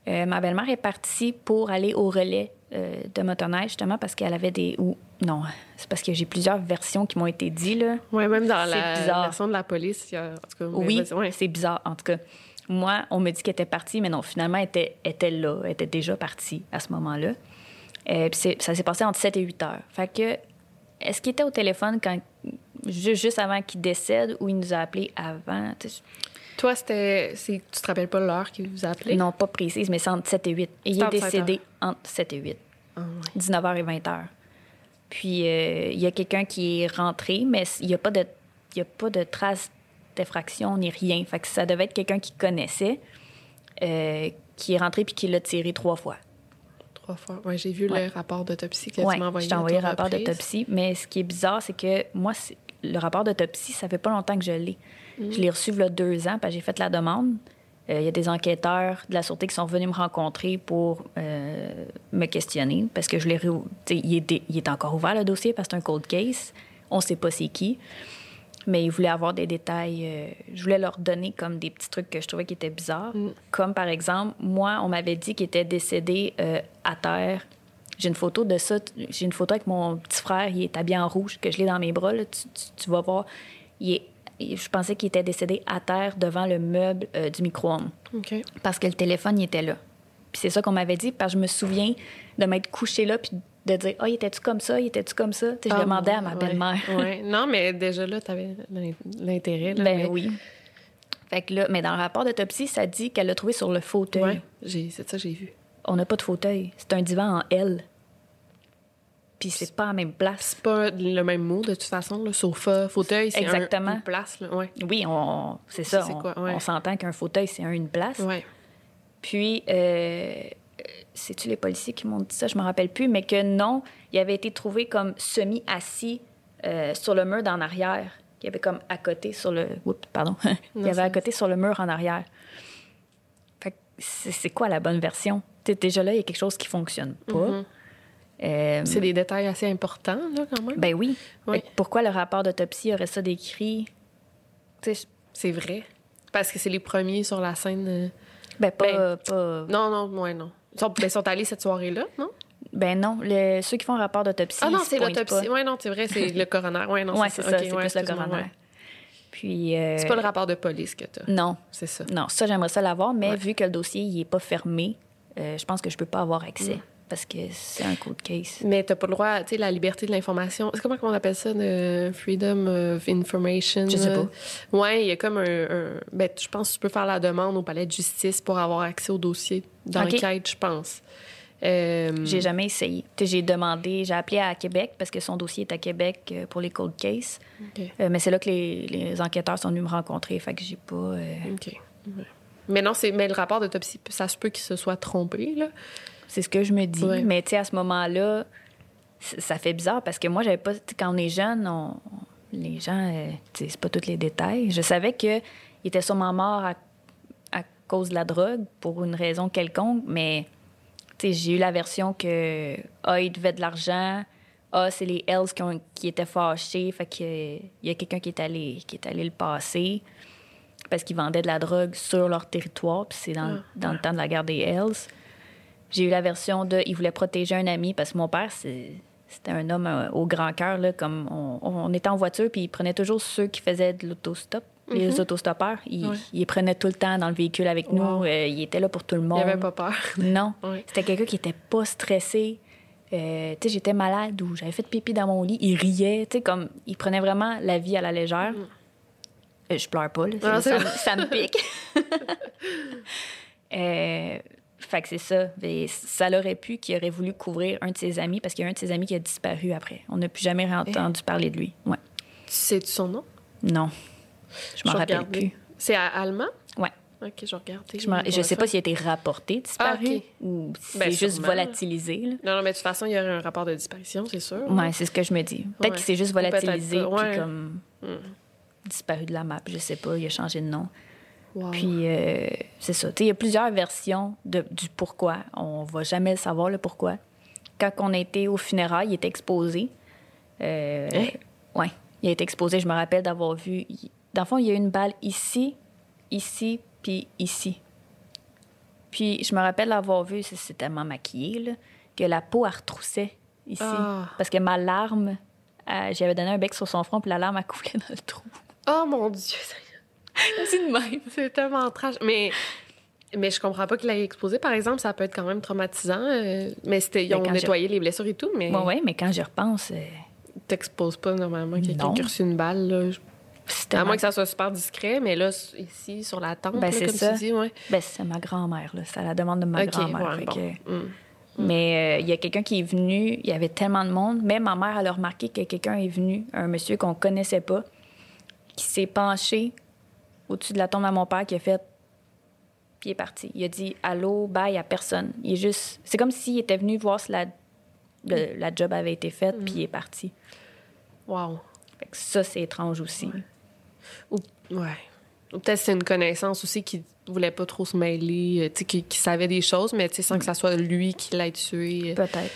Euh, ma belle-mère est partie pour aller au relais euh, de motoneige, justement, parce qu'elle avait des... Ou, non, c'est parce que j'ai plusieurs versions qui m'ont été dites. Ouais, même dans la bizarre. version de la police, il y a. En tout cas, mais Oui, ouais. c'est bizarre, en tout cas. Moi, on me dit qu'elle était partie, mais non, finalement, elle était, était là. Elle était déjà partie à ce moment-là. Euh, puis ça s'est passé entre 7 et 8 heures. Fait que, est-ce qu'il était au téléphone quand, ju- juste avant qu'il décède ou il nous a appelés avant? Toi, c'était. Tu te rappelles pas l'heure qu'il vous a appelé? Non, pas précise, mais c'est entre 7 et 8. Et il est entre 7 décédé entre 7 et 8. Ah, ouais. 19h et 20h. Puis euh, il y a quelqu'un qui est rentré, mais il n'y a pas de, y a pas de traces d'effraction ni rien. Fait que ça devait être quelqu'un qui connaissait, euh, qui est rentré puis qui l'a tiré trois fois. Trois fois. Ouais, j'ai vu Ouais. le rapport d'autopsie que Oui, tu m'as envoyé. je t'ai envoyé le rapport d'autopsie. Mais ce qui est bizarre, c'est que moi, le rapport d'autopsie, ça fait pas longtemps que je l'ai. Mm. Je l'ai reçu il y a deux ans, que j'ai fait la demande. Euh, Il y a des enquêteurs de la Sûreté qui sont venus me rencontrer pour euh, me questionner, parce que je l'ai... Il est, dé- il est encore ouvert, le dossier, parce que c'est un cold case. On sait pas c'est qui. Mais ils voulaient avoir des détails. euh, je voulais leur donner comme des petits trucs que je trouvais qui étaient bizarres. Comme par exemple, moi, on m'avait dit qu'il était décédé euh, à terre. J'ai une photo de ça. J'ai une photo avec mon petit frère. Il est habillé en rouge, que je l'ai dans mes bras. là. Tu, tu- tu vas voir. Il est, je pensais qu'il était décédé à terre devant le meuble euh, du micro-ondes parce que le téléphone, il était là. Puis c'est ça qu'on m'avait dit, parce que je me souviens de m'être couché là, puis de dire Ah, il était-tu comme ça? Il était-tu comme ça Je Ah, demandais à ma ouais, belle-mère. ouais. Non, mais déjà là, tu avais l'intérêt. Ben mais- oui. Fait que là, mais dans le rapport d'autopsie, ça dit qu'elle l'a trouvé sur le fauteuil. J'ai- c'est ça, j'ai vu. On n'a pas de fauteuil. C'est un divan en L. Puis c'est pas la même place. C'est pas le même mot, de toute façon. Le sofa, fauteuil, c'est un- Exactement. une place. Là. Ouais. Oui, on, c'est ça. C'est on, quoi, ouais. on s'entend qu'un fauteuil, c'est un, une place. Ouais. Puis, euh, c'est-tu les policiers qui m'ont dit ça? Je me rappelle plus, mais que non, il avait été trouvé comme semi-assis euh, sur le mur d'en arrière. Il y avait comme à côté sur le. Oups, pardon. il avait à côté sur le mur en arrière. Fait que c'est c'est quoi la bonne version? Déjà là, il y a quelque chose qui fonctionne pas. Euh, C'est des détails assez importants, là, quand même. ben oui. Oui. Pourquoi le rapport d'autopsie aurait ça décrit? C'est vrai. Parce que c'est les premiers sur la scène. euh, ben, pas, Ben, pas- Non, non, ouais, non. Ils sont, ben, sont allés cette soirée-là, non? ben non, le- ceux qui font un rapport d'autopsie. ah non, c'est l'autopsie. Ouais, non, c'est vrai, c'est le coroner. Ouais, non, Ouais, c'est ça, Ok, c'est ouais, plus le coroner. ouais. Puis. euh, C'est pas le rapport de police que t'as. Non, C'est ça. non, ça, j'aimerais ça l'avoir, mais vu que le dossier il est pas fermé, euh, je pense que je peux pas avoir accès Mm. Parce que c'est un cold case. Mais t'as pas le droit, tu sais, la liberté de l'information. C'est comment on appelle ça, de freedom of information? Je sais pas. Ouais, il y a comme un, un- Ben, je pense que tu peux faire la demande au palais de justice pour avoir accès au dossier d'enquête, je pense. Euh, J'ai jamais essayé. J'ai demandé, j'ai appelé à Québec parce que son dossier est à Québec euh, pour les cold cases. Euh, mais c'est là que les, les enquêteurs sont venus me rencontrer, fait que j'ai pas. euh, OK. Ouais. Mais non, c'est mais le rapport d'autopsie, ça se peut qu'il se soit trompé, là. C'est ce que je me dis. Mais tu sais, à ce moment-là, ça fait bizarre parce que moi, j'avais pas. Quand on est jeune, on- les gens, euh, tu sais, c'est pas tous les détails. Je savais qu'il était sûrement mort à, à cause de la drogue pour une raison quelconque, mais tu sais, j'ai eu la version que ah, il devait de l'argent. Ah, c'est les Hells qui, ont- qui étaient fâchés. Fait que il y a quelqu'un qui est allé qui est allé le passer parce qu'ils vendaient de la drogue sur leur territoire. Puis c'est dans, dans le temps de la guerre des Hells. J'ai eu la version de il voulait protéger un ami parce que mon père, c'est- c'était un homme euh, au grand cœur. Comme on, on était en voiture, puis il prenait toujours ceux qui faisaient de l'autostop, les autostoppeurs. Il, Ouais. il prenait tout le temps dans le véhicule avec nous. Euh, il était là pour tout le Il monde. avait pas peur. Non. Ouais. C'était quelqu'un qui était pas stressé. Euh, tu sais, j'étais malade ou j'avais fait pipi dans mon lit. Il riait. Tu sais, comme, il prenait vraiment la vie à la légère. Euh, je pleure pas, là. Ça, me- ça me pique. euh, fait que c'est ça. Ça l'aurait pu qu'il aurait voulu couvrir un de ses amis parce qu'il y a un de ses amis qui a disparu après. On n'a plus jamais Eh. entendu parler de lui. Ouais. C'est son nom? Non. Je m'en rappelle plus. C'est à- allemand? Ouais. Ok, je vais regarder. Je, sais pas s'il a été rapporté disparu Ah, ou si Ben, c'est juste sûrement. volatilisé. là. Non, non, mais de toute façon, il y aurait un rapport de disparition, c'est sûr. Ouais, c'est ce que je me dis. Peut-être Ouais. qu'il s'est juste volatilisé pas, puis ouais. comme disparu de la map. Je sais pas, il a changé de nom. Wow. Puis euh, c'est ça. Il y a plusieurs versions de, du pourquoi. On va jamais le savoir le pourquoi. Quand on était au funérailles, il était exposé. Euh, Hein? Ouais, il a été exposé. Je me rappelle d'avoir vu. Dans le fond, il y a une balle ici, ici, puis ici. Puis je me rappelle l'avoir vu, c'est tellement maquillé, là, que la peau, elle retroussait ici. Ah. Parce que ma larme, euh, j'avais donné un bec sur son front, puis la larme a coulé dans le trou. Oh mon Dieu, C'est de même. c'est tellement trash. Mais, mais je comprends pas qu'il l'ait exposé, par exemple. Ça peut être quand même traumatisant. euh, mais c'était, ils Mais ont nettoyé les blessures et tout, mais Bon, ouais, mais quand j'y repense, euh, t'exposes pas normalement quelqu'un qui a reçu une balle. Là. Je- À moins que ça soit super discret, mais là, ici, sur la tempe, Ben, là, c'est comme ça. tu dis, ouais. Ben, c'est ma grand-mère, là. C'est à la demande de ma grand-mère. ouais, fait bon. que- Mm. Mais euh, il y a quelqu'un qui est venu, il y avait tellement de monde. Même ma mère, elle a remarqué que quelqu'un est venu, un monsieur qu'on connaissait pas, qui s'est penché au-dessus de la tombe à mon père, qui a fait. Puis il est parti. Il a dit allô, bye à personne. Il est juste. C'est comme s'il était venu voir si la, le- la job avait été faite, puis il est parti. Wow. Fait que ça, c'est étrange aussi. Ou, ouais. Ou peut-être c'est une connaissance aussi qui voulait pas trop se mêler, euh, tu sais, qui, qui savait des choses, mais sans que ça soit lui qui l'ait tué. Peut-être.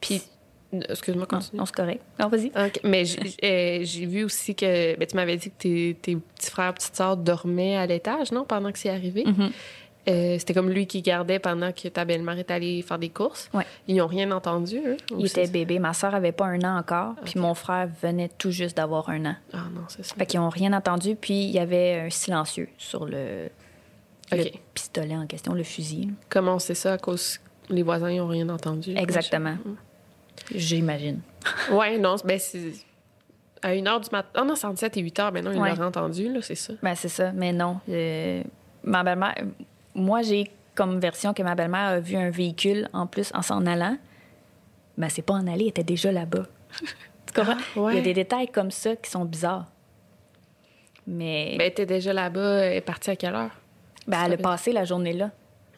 Puis, excuse-moi, Non, continue. non, c'est correct. Non, vas-y. Mais j'ai euh, j'ai vu aussi que ben, tu m'avais dit que tes, tes petits frères, petites sœurs dormaient à l'étage, non, pendant que c'est arrivé? Mhm. Euh, C'était comme lui qui gardait pendant que ta belle-mère est allée faire des courses? Ouais. Ils n'ont rien entendu, eux? ou Il était c'est- bébé. Ma soeur avait pas un an encore, puis mon frère venait tout juste d'avoir un an. Ah non, c'est ça. Fait qu'ils ont rien entendu, puis il y avait un silencieux sur le, pistolet en question, le fusil. Comment c'est ça à cause les voisins n'ont rien entendu? Exactement. J'imagine. Ouais, non, ben c'est à 1 h du matin. Ah non, c'est entre 7 et 8 heures. Ben non, il Ouais. l'aurait entendu, là, c'est ça. Ben, c'est ça, mais non. Euh, ma belle-mère, moi, j'ai comme version que ma belle-mère a vu un véhicule en plus en s'en allant. Mais c'est pas en aller, elle était déjà là-bas. tu comprends? Ah, ouais. Il y a des détails comme ça qui sont bizarres. Mais Ben, elle était déjà là-bas. Elle est partie à quelle heure? ben, elle a passé la journée là.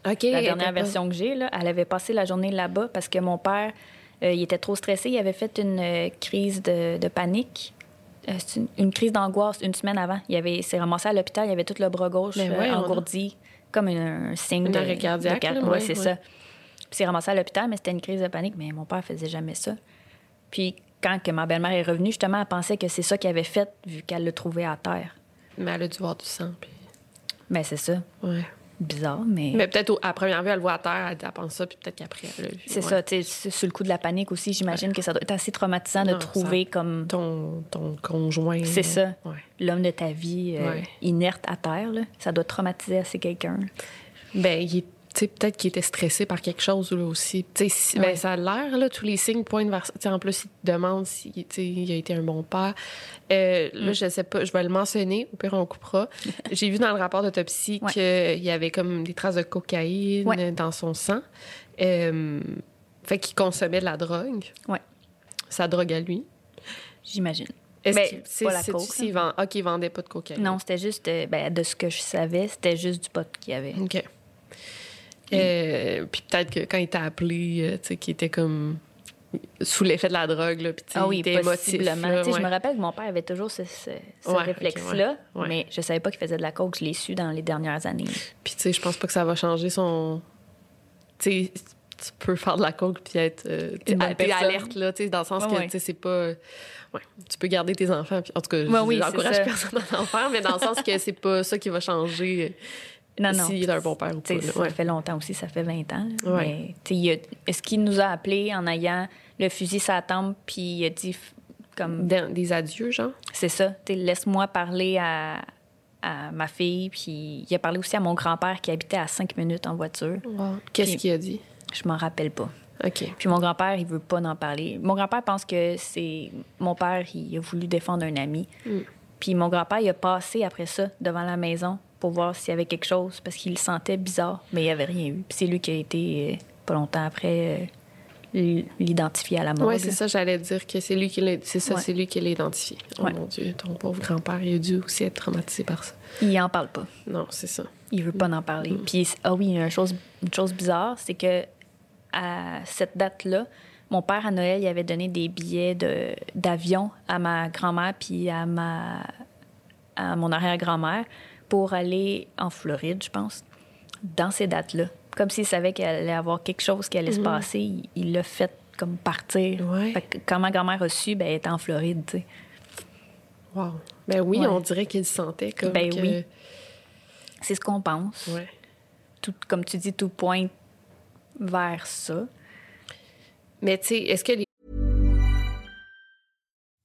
OK. La dernière pas- version que j'ai, là, elle avait passé la journée là-bas parce que mon père, euh, il était trop stressé. Il avait fait une euh, crise de, de panique. Euh, une, une crise d'angoisse une semaine avant. Il avait, s'est ramassé à l'hôpital, il avait tout le bras gauche Ben engourdi, comme un, un signe Une de cardiaque, de ouais, ouais, c'est ouais. ça. Puis il s'est ramassé à l'hôpital, mais c'était une crise de panique. Mais mon père faisait jamais ça. Puis quand que ma belle-mère est revenue, justement, elle pensait que c'est ça qu'elle avait fait vu qu'elle l'a trouvé à terre. Mais elle a dû voir du sang. Puis... Mais c'est ça. Ouais. Bizarre, mais... Mais peut-être à première vue, elle le voit à terre, elle, elle pense ça, puis peut-être qu'après, elle l'a vu. C'est Ouais. ça, tu sais, sur- le coup de la panique aussi, j'imagine que ça doit être assez traumatisant de trouver ça- comme Ton, ton conjoint. C'est ça. Ouais. l'homme de ta vie euh, inerte à terre. là. Ça doit traumatiser assez quelqu'un. Ben, il est- peut-être qu'il était stressé par quelque chose là, aussi. Si- Ouais. ben, ça a l'air, là, tous les signes pointent vers ça. En plus, il te demande s'il il a été un bon père. Euh, Là, Mm. je sais pas, je vais le mentionner, au pire, on coupera. J'ai vu dans le rapport d'autopsie Ouais. qu'il y avait comme des traces de cocaïne Ouais. dans son sang. Euh, fait qu'il consommait de la drogue. Ouais. Sa drogue à lui. J'imagine. Est-ce Ben, qu'il pas la c'est- coke, c'est-tu s'il vend... Ah, qu'il vendait pas de cocaïne? Non, c'était juste, euh, ben, de ce que je savais, c'était juste du pot qu'il y avait. OK. Euh, puis peut-être que quand il t'a appelé, euh, tu sais, qu'il était comme sous l'effet de la drogue, là, puis tu sais, Ah il oui, était émotif, possiblement. là, Je me rappelle que mon père avait toujours ce, ce- ce Ouais, ok, réflexe-là, ouais. mais je savais pas qu'il faisait de la coke. Je l'ai su dans les dernières années. Puis tu sais, je pense pas que ça va changer son... Tu sais, tu peux faire de la coke puis être euh, alerte, là, tu sais, dans le sens que, tu sais, c'est pas... Ouais, tu peux garder tes enfants, puis en tout cas, je oui, n'encourage ça. personne à en faire, mais dans le sens que c'est pas ça qui va changer Non, non. s'il est un bon père ou pas. là. Ça Ouais. fait longtemps aussi, ça fait 20 ans. Ouais. Est-ce qu'il nous a appelés en ayant le fusil la tempe, puis il a dit, comme, Des, des adieux, genre? c'est ça, laisse-moi parler à, à ma fille, puis il a parlé aussi à mon grand-père qui habitait à 5 minutes en voiture. Qu'est-ce Puis- qu'il a dit? Je m'en rappelle pas. OK. Puis mon grand-père, il veut pas en parler. Mon grand-père pense que c'est. Mon père, il a voulu défendre un ami. Puis mon grand-père, il a passé après ça devant la maison pour voir s'il y avait quelque chose parce qu'il le sentait bizarre, mais il n'y avait rien eu. Puis c'est lui qui a été, euh, pas longtemps après, euh, l'identifier à la mort. Oui, c'est ça, j'allais dire que c'est lui qui l'a c'est ça, Ouais. c'est lui qui l'a identifié. Oh Ouais. mon Dieu, ton pauvre grand-père, il a dû aussi être traumatisé par ça. Il en parle pas. Non, c'est ça. Il veut pas en parler. Puis, ah oui, une chose, une chose bizarre, c'est que à cette date-là, mon père, à Noël, il avait donné des billets de- d'avion à ma grand-mère puis à, ma, à mon arrière-grand-mère pour aller en Floride, je pense, dans ces dates-là. Comme s'il savait qu'il allait avoir quelque chose qui allait se passer, il- il l'a fait comme partir. Ouais. Fait que quand ma grand-mère a su, ben, elle était en Floride, tu sais. Wow. Ben oui, Ouais. on dirait qu'il sentait comme Ben que... oui. C'est ce qu'on pense. Ouais. Tout, comme tu dis, tout pointe vers ça. Mais tu sais, est-ce que les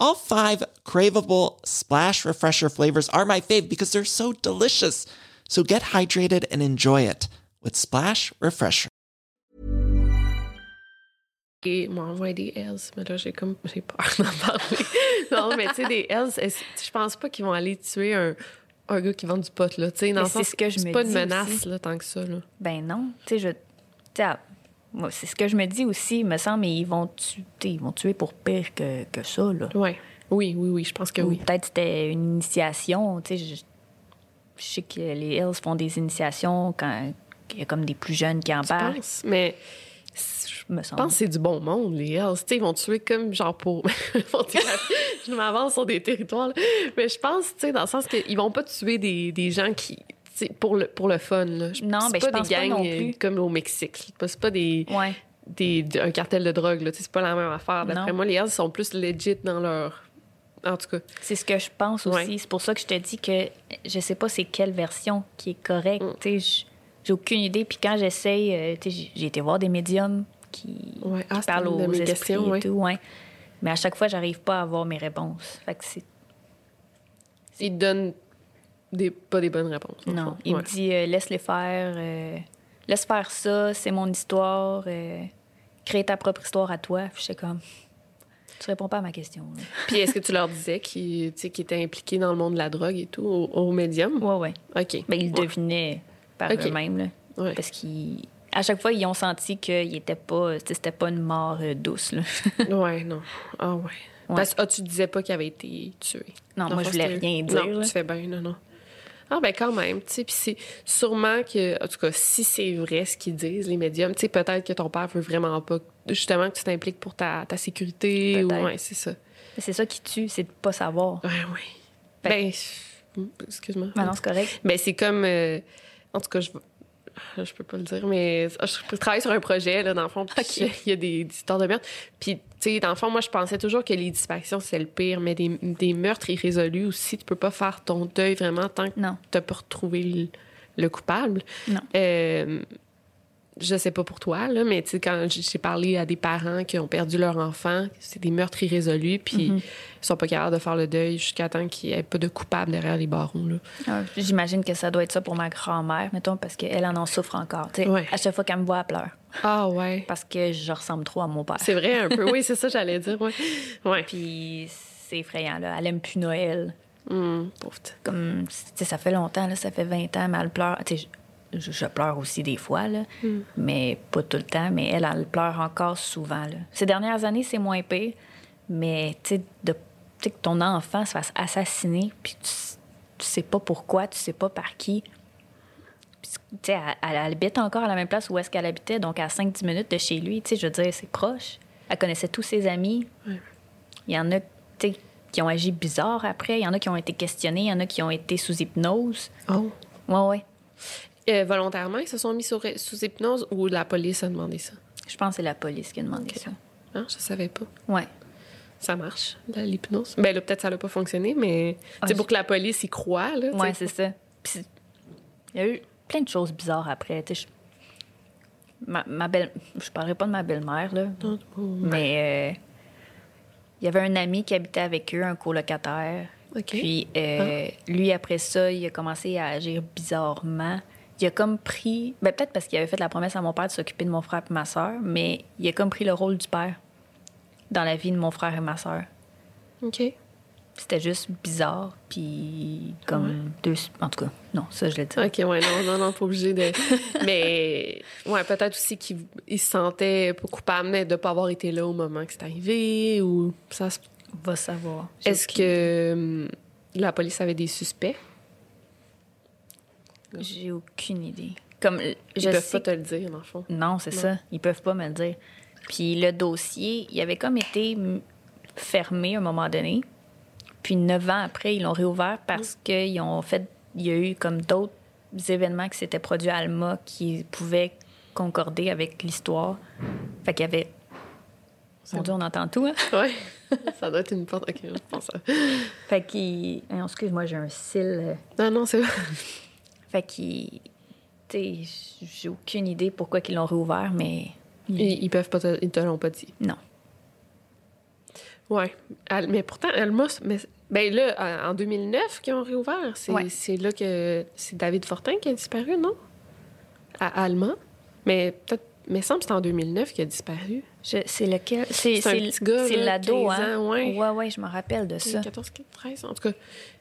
All five craveable splash refresher flavors are my fave because they're so delicious. So get hydrated and enjoy it with Splash Refresher. Et m'envoie des Hells, mais là, j'ai comme... J'ai peur d'en parler. non, mais tu sais, des Hells, je pense pas qu'ils vont aller tuer un, un gars qui vend du pot, là. Tu sais, dans Mais le c'est sens ce que je c'est me pas une menace, aussi. là, tant que ça, là. Ben non. Tu sais, je. tu sais, moi, c'est ce que je me dis aussi, il me semble, mais ils vont, tu- tu sais, ils vont tuer pour pire que, que ça, là. Ouais. Oui, oui, oui, je pense que Ou oui. peut-être c'était une initiation. Tu sais, je, je sais que les Hills font des initiations quand il y a comme des plus jeunes qui Je embarquent, pense, mais je me semble. pense que c'est du bon monde, les Hells. Tu sais, ils vont tuer comme genre pour. Je m'avance sur des territoires, là. mais je pense, tu sais, dans le sens qu'ils vont pas tuer des, des gens qui. Sais, Pour le, pour le fun. Là. Non, C'est ben, pas je pense des pas gangs non euh, plus. comme au Mexique. C'est pas- C'est pas des, Ouais. des, un cartel de drogue. là. C'est pas la même affaire. D'après moi, les Hells sont plus legit dans leur. En tout cas. C'est ce que je pense aussi. Ouais. C'est pour ça que je te dis que je sais pas c'est quelle version qui est correcte. Mm. Tu sais, je- j'ai aucune idée. Puis quand j'essaye, euh, j'ai- été voir des médiums qui, Ouais. Ah, parlent aux esprits questions, et ouais. tout. Ouais. Mais à chaque fois, j'arrive pas à avoir mes réponses. Fait que c'est Ils donnent des, pas des bonnes réponses. Non, il Ouais. me dit euh, laisse les faire, euh, laisse faire ça, c'est mon histoire, euh, crée ta propre histoire à toi. Puis j'étais comme, tu réponds pas à ma question. là. Puis est-ce que tu leur disais sais, qu'ils étaient impliqués dans le monde de la drogue et tout, au, au médium? Ouais, ouais. OK. Ben, ils Ouais. devinaient par eux-mêmes. Ouais. Parce qu'à chaque fois, ils ont senti qu'il était pas, c'était pas une mort douce. Là. Ouais, non. Ah ouais. Parce que ah, tu disais pas qu'il avait été tué. Non, moi, je voulais rien dire, Non, là. tu fais bien, non, non. Ah ben quand même, tu sais, puis c'est sûrement que, en tout cas, si c'est vrai ce qu'ils disent, les médiums, tu sais, peut-être que ton père veut vraiment pas, justement, que tu t'impliques pour ta, ta sécurité, ou, ouais, c'est ça. C'est ça qui tue, c'est de pas savoir. Ouais, ouais. Fait- Ben, je- excuse-moi. Ah non, c'est correct. Ben, c'est comme. euh, en tout cas, je. Je peux pas le dire, mais je travaille sur un projet, là, dans le fond, puis il y a des, des histoires de meurtres. Puis, tu sais, dans le fond, moi, je pensais toujours que les disparitions, c'est le pire, mais des, des meurtres irrésolus aussi, tu peux pas faire ton deuil vraiment tant que t'as pas retrouvé le, le coupable. Non. Euh, je sais pas pour toi, là, mais quand j'ai parlé à des parents qui ont perdu leur enfant, c'est des meurtres irrésolus, puis Mhm. ils sont pas capables de faire le deuil jusqu'à temps qu'il n'y ait pas de coupable derrière les barreaux. Ah, J'imagine que ça doit être ça pour ma grand-mère, mettons, parce qu'elle en en souffre encore. Ouais. À chaque fois qu'elle me voit, elle pleure. Ah ouais. Parce que je ressemble trop à mon père. C'est vrai un peu. Oui, c'est ça j'allais dire. Ouais. Ouais. Puis c'est effrayant, là. Elle aime plus Noël. T- Comme, ça fait longtemps, là, ça fait 20 ans, mais elle pleure. Je, je pleure aussi des fois, là, mais pas tout le temps. Mais elle, elle pleure encore souvent. Là. Ces dernières années, c'est moins pire, mais tu sais, que ton enfant se fasse assassiner, puis tu, tu sais pas pourquoi, tu sais pas par qui. Puis, tu sais, elle, elle habite encore à la même place où est-ce qu'elle habitait, donc à 5-10 minutes de chez lui. Tu sais, je veux dire, c'est proche. Elle connaissait tous ses amis. Il y en a tu qui ont agi bizarre après. Il y en a qui ont été questionnés. Il y en a qui ont été sous hypnose. Oh. Ouais, ouais. Euh, volontairement, ils se sont mis sur- sous hypnose ou la police a demandé ça? Je pense que c'est la police qui a demandé ça. Non, je savais pas. Ouais. Ça marche, l'hypnose? Ben là, peut-être ça n'a pas fonctionné, mais Ah, c'est pour que la police y croit, là. Ouais, c'est ça. Puis il y a eu plein de choses bizarres après. tu sais, je- Ma, ma belle... Je parlerai pas de ma belle-mère, là. Mais euh, il y avait un ami qui habitait avec eux, un colocataire. Puis euh, lui, après ça, il a commencé à agir bizarrement. Il a comme pris. Ben, peut-être parce qu'il avait fait la promesse à mon père de s'occuper de mon frère et ma soeur, mais il a comme pris le rôle du père dans la vie de mon frère et ma soeur. OK. C'était juste bizarre, puis comme deux. En tout cas, non, ça, je l'ai dit. OK, ouais, non, non, non, pas obligé de. Mais, ouais, peut-être aussi qu'il il se sentait pas coupable de ne pas avoir été là au moment que c'est arrivé, ou ça se- Va savoir. Est-ce que hum, la police avait des suspects? J'ai aucune idée. Comme, Ils je peuvent sais pas te le dire, dans le fond. Non, c'est ça. Ils peuvent pas me le dire. Puis le dossier, il avait comme été fermé à un moment donné. Puis neuf ans après, ils l'ont réouvert parce qu'ils ont fait. Il y a eu comme d'autres événements qui s'étaient produits à Alma qui pouvaient concorder avec l'histoire. Fait qu'il y avait. Mon Dieu, on entend tout, hein? Ouais. ça doit être une porte. OK, je pense. Fait qu'il. Hey, Excuse-moi, j'ai un cil. euh, Non, non, c'est Fait qu'il. Tu sais, j'ai aucune idée pourquoi ils l'ont réouvert, mais. Ils, ils peuvent pas te, ils te l'ont pas dit. Non. Ouais. Al- Mais pourtant, Alma, mais, ben là, en 2009 qu'ils ont réouvert, c'est Ouais. c'est là que c'est David Fortin qui a disparu, non? À Alma. Mais peut-être, mais il semble que c'est en 2009 qu'il a disparu. Je- C'est lequel? C'est l'ado, 15 hein? ans, ouais. ouais, ouais, je me rappelle de ça. 14, 13, en tout cas.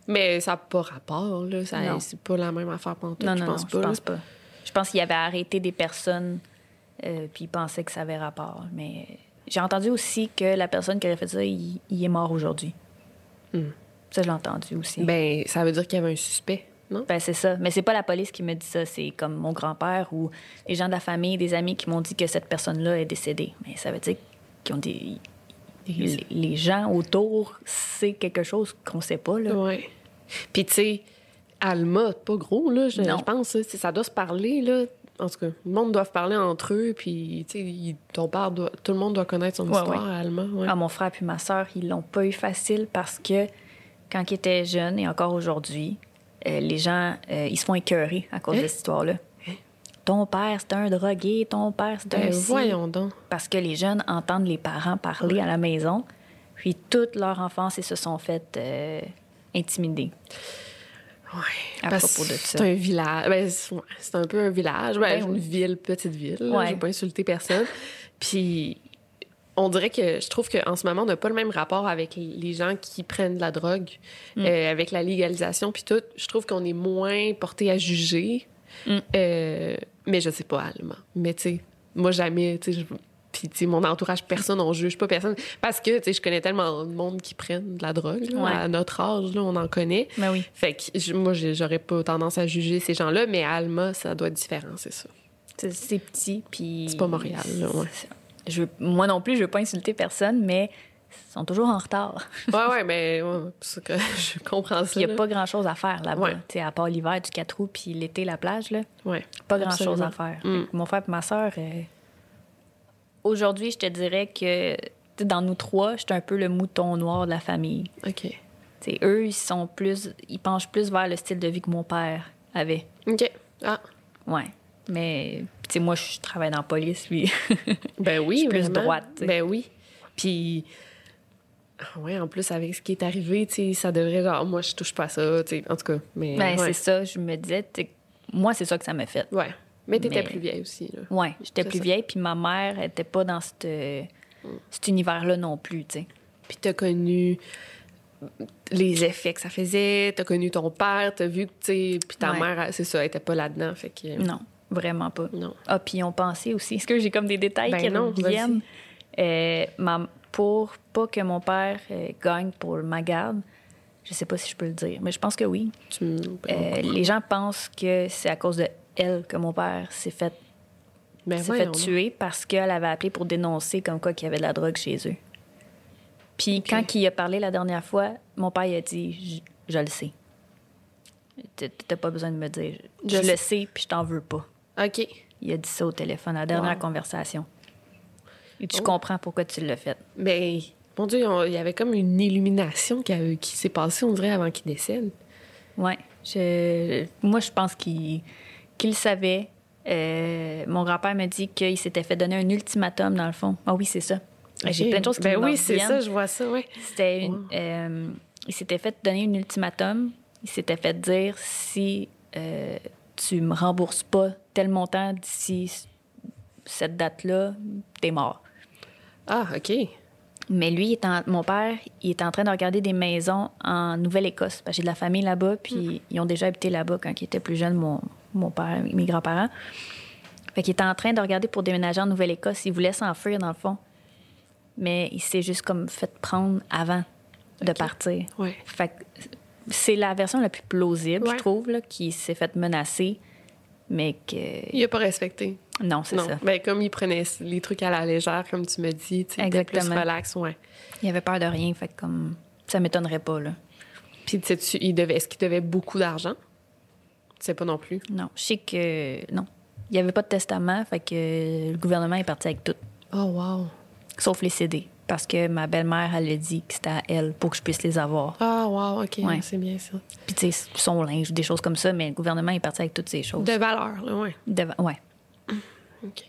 Mais ça n'a pas rapport, là. Non. C'est pas la même affaire pantoute, Non, je non, non, pense je pas. pense là. pas. Je pense qu'il avait arrêté des personnes, euh, puis il pensait que ça avait rapport. Mais j'ai entendu aussi que la personne qui aurait fait ça, il, il est mort aujourd'hui. Hmm. Ça, je l'ai entendu aussi. Ben, ça veut dire qu'il y avait un suspect, non? Ben, c'est ça. Mais c'est pas la police qui me dit ça. C'est comme mon grand-père ou les gens de la famille, des amis qui m'ont dit que cette personne-là est décédée. Mais ça veut dire qu'ils ont des... Les, les gens autour, c'est quelque chose qu'on sait pas, là. Ouais. Puis, tu sais, Alma, pas gros, là, je, pense. Ça doit se parler, là. En tout cas, le monde doit parler entre eux, puis, tu sais, ton père doit- tout le monde doit connaître son Ouais, histoire ouais. à Alma. Ah, mon frère puis ma sœur, ils l'ont pas eu facile parce que quand ils étaient jeunes et encore aujourd'hui, euh, les gens, euh, ils se font écœurer à cause Hein? de cette histoire-là. Ton père, c'est un drogué, ton père, c'est un Ben, ci. voyons donc. Parce que les jeunes entendent les parents parler à la maison, puis toute leur enfance, ils se sont fait euh, intimider. Ouais. À Parce propos de ça. C'est un village. Ben, c'est un peu un village. Ben, Ben une oui. ville, petite ville. Ouais. Je veux pas insulter personne. Puis, on dirait que je trouve qu'en ce moment, on n'a pas le même rapport avec les gens qui prennent de la drogue, Mm. euh, avec la légalisation, puis tout. Je trouve qu'on est moins porté à juger. Mm. Euh, mais je sais pas allemand. Mais tu sais, moi, jamais, tu sais, puis, tu sais, mon entourage, personne, on juge pas personne. Parce que, tu sais, je connais tellement de monde qui prennent de la drogue. là. Ouais. À notre âge, là, on en connaît. Mais oui. Fait que moi, j'aurais pas tendance à juger ces gens-là, mais à Alma, ça doit être différent, c'est ça. C'est- C'est petit, puis... C'est pas Montréal, là, ouais. Je moi non plus, je veux pas insulter personne, mais ils sont toujours en retard. Ouais, ouais, mais ouais, c'est que je comprends ça. Il n'y a là. pas grand-chose à faire là-bas. Ouais. Tu sais, À part l'hiver du 4 août puis l'été, la plage, là, Ouais. pas grand-chose à faire. Mm. Mon frère et ma soeur, aujourd'hui, je te dirais que dans nous trois, j'étais un peu le mouton noir de la famille. OK. Tu sais, eux, ils sont plus, ils penchent plus vers le style de vie que mon père avait. OK. Ah. Ouais. Mais, sais, moi, je travaille dans la police, lui. Ben oui, Je suis plus vraiment. droite. Ben oui. Puis, ah ouais, en plus, avec ce qui est arrivé, tu sais, ça devrait, genre, moi, je touche pas à ça, tu sais, en tout cas. Mais, ben, ouais. c'est ça, je me disais, moi, c'est ça que ça m'a fait. Ouais. Mais t'étais Mais- plus vieille aussi, là. Ouais, j'étais plus ça. vieille, puis ma mère était pas dans cette, cet univers-là non plus, tu sais. Puis t'as connu les effets que ça faisait, t'as connu ton père, t'as vu, tu sais, puis ta Ouais. mère, c'est ça, elle était pas là-dedans, fait que... Non, vraiment pas. Non. Ah, puis on pensait aussi. Est-ce que j'ai comme des détails Ben qui non, reviennent? Euh, ma- pour pas que mon père euh, gagne pour ma garde, je sais pas si je peux le dire, mais je pense que oui. Tu Euh, les gens pensent que c'est à cause de elle que mon père s'est fait, Ben s'est fait tuer parce qu'elle avait appelé pour dénoncer comme quoi qu'il y avait de la drogue chez eux. Puis quand il a parlé la dernière fois, mon père il a dit Je, je le sais. T'as pas besoin de me dire. Je, Je le sais. sais, puis je t'en veux pas. OK. Il a dit ça au téléphone, à la dernière Wow. conversation. Et tu Oh. comprends pourquoi tu l'as fait. Ben, mon Dieu, il y avait comme une illumination qui, a- qui s'est passée, on dirait, avant qu'il décède. Ouais. Je, moi, je pense qu'il le savait. Euh, mon grand-père m'a dit qu'il s'était fait donner un ultimatum, dans le fond. Ah oui, c'est ça. J'ai plein de choses qui Ben me oui, c'est ça, je vois ça, oui. C'était une- Wow. euh, il s'était fait donner un ultimatum. Il s'était fait dire si euh, tu me rembourses pas tel montant d'ici cette date-là, t'es mort. Ah, OK. Mais lui, il est en- mon père, il est en train de regarder des maisons en Nouvelle-Écosse. J'ai de la famille là-bas, puis ils ont déjà habité là-bas quand il était plus jeune, mon, mon père, mes grands-parents. Fait qu'il était en train de regarder pour déménager en Nouvelle-Écosse. Il voulait s'enfuir, dans le fond. Mais il s'est juste comme fait prendre avant de partir. Ouais. Fait que c'est la version la plus plausible, Ouais. je trouve, là, qui s'est fait menacer, mais que... Il a pas respecté. Non, c'est ça. Ben, comme il prenait les trucs à la légère, comme tu me dis, tu sais, plus relax, ouais. Il avait peur de rien, fait comme... Ça m'étonnerait pas, là. Puis, sais-tu, il devait, est-ce qu'il devait beaucoup d'argent? Tu sais pas non plus. Non, je sais que non. Il n'y avait pas de testament, fait que le gouvernement est parti avec tout, Oh, wow. sauf les CD. Parce que ma belle-mère, elle a dit que c'était à elle pour que je puisse les avoir. Ah, wow, OK, Ouais. c'est bien ça. Puis, tu sais, son linge, des choses comme ça, mais le gouvernement est parti avec toutes ces choses. De valeur, là, ouais. Devant- ouais. OK.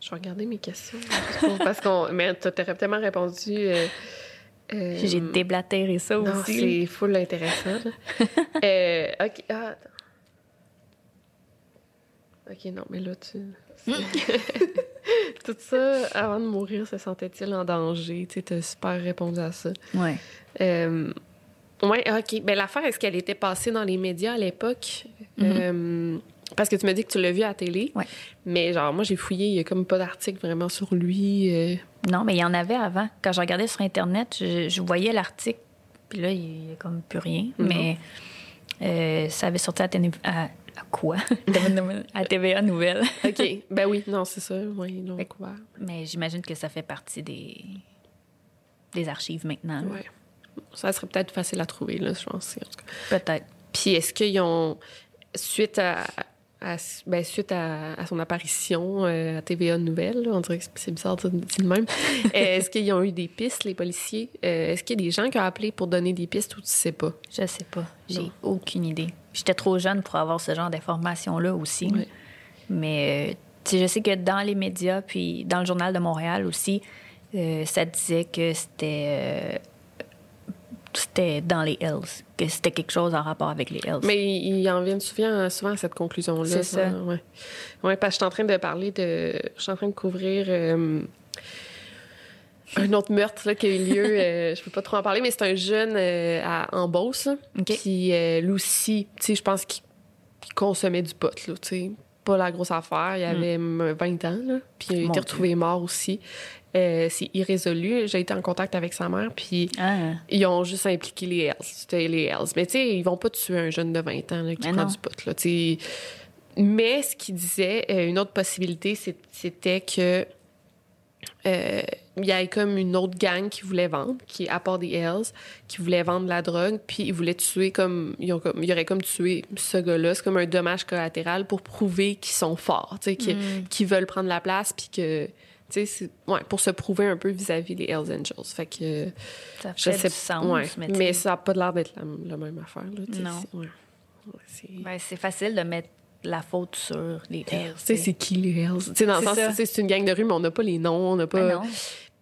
Je vais regarder mes questions. Parce qu'on. Mais tu aurais tellement répondu. euh, euh, J'ai déblatéré ça Non, aussi. c'est full intéressant. Euh, OK. Ah, attends. OK, non, mais là, tu. Tout ça, avant de mourir, se sentait-il en danger? Tu sais, super répondu à ça. Ouais. Euh, ouais, OK. Ben, l'affaire, est-ce qu'elle était passée dans les médias à l'époque? Euh, parce que tu m'as dit que tu l'as vu à la télé. Ouais. Mais genre, moi, j'ai fouillé, il y a comme pas d'article vraiment sur lui. euh. Non, mais il y en avait avant. Quand je regardais sur Internet, je, je voyais l'article, puis là, il n'y a comme plus rien. Mhm. Mais euh, ça avait sorti à, à quoi? à TVA Nouvelle. OK. ben oui, non, c'est ça. Oui, ils l'ont Fait que- couvert. Mais j'imagine que ça fait partie des, des archives maintenant. Ouais. Ça serait peut-être facile à trouver, là, je pense. Peut-être. Puis est-ce qu'ils ont, suite à, à- ben, suite à, à son apparition euh, à TVA Nouvelles, là, on dirait que c'est bizarre de dire de même, euh, est-ce qu'ils ont eu des pistes, les policiers? Euh, est-ce qu'il y a des gens qui ont appelé pour donner des pistes ou tu sais pas? Je sais pas. J'ai aucune idée. J'étais trop jeune pour avoir ce genre d'informations-là aussi. Mais je sais que dans les médias, puis dans le Journal de Montréal aussi, ça disait que c'était. Euh, c'était dans les Hells, que c'était quelque chose en rapport avec les Hells. Mais ils en viennent souvent, souvent à cette conclusion-là. C'est ça. Ouais. ouais, parce que je suis en train de parler de... Je suis en train de couvrir... euh, un autre meurtre là, qui a eu lieu, euh, je peux pas trop en parler, mais c'est un jeune euh, à, en Beauce, là, OK. qui, euh, lui aussi, je pense qu'il qu'il consommait du pot, là, tu sais. Pas la grosse affaire, il avait hum, 20 ans, là, puis il a été retrouvé mort aussi. Euh, c'est irrésolu. J'ai été en contact avec sa mère, puis Ah, ils ont juste impliqué les Hells. C'était les Hells. Mais tu sais, ils vont pas tuer un jeune de 20 ans là, qui Mais prend non. du pot. Là. Mais ce qu'il disait, euh, une autre possibilité, c'était que euh, il y avait comme une autre gang qui voulait vendre, qui à part des Hells, qui voulait vendre la drogue, puis ils voulaient tuer comme ils ont comme ils auraient comme tué ce gars-là, c'est comme un dommage collatéral pour prouver qu'ils sont forts, tu sais, qu'ils Mm. qu'ils veulent prendre la place, puis que tu sais, ouais, pour se prouver un peu vis-à-vis des Hells Angels. Fait que ça je fait sais du sens. ouais, mais, mais, ça n'a pas l'air d'être la, la même affaire. Là, Non. ouais. C'est... ben, c'est facile de mettre la faute sur les Hells. Tu sais, c'est qui les Hells? Tu sais, dans le C'est sens, c'est une gang de rue, mais on n'a pas les noms, on n'a pas. Ben non,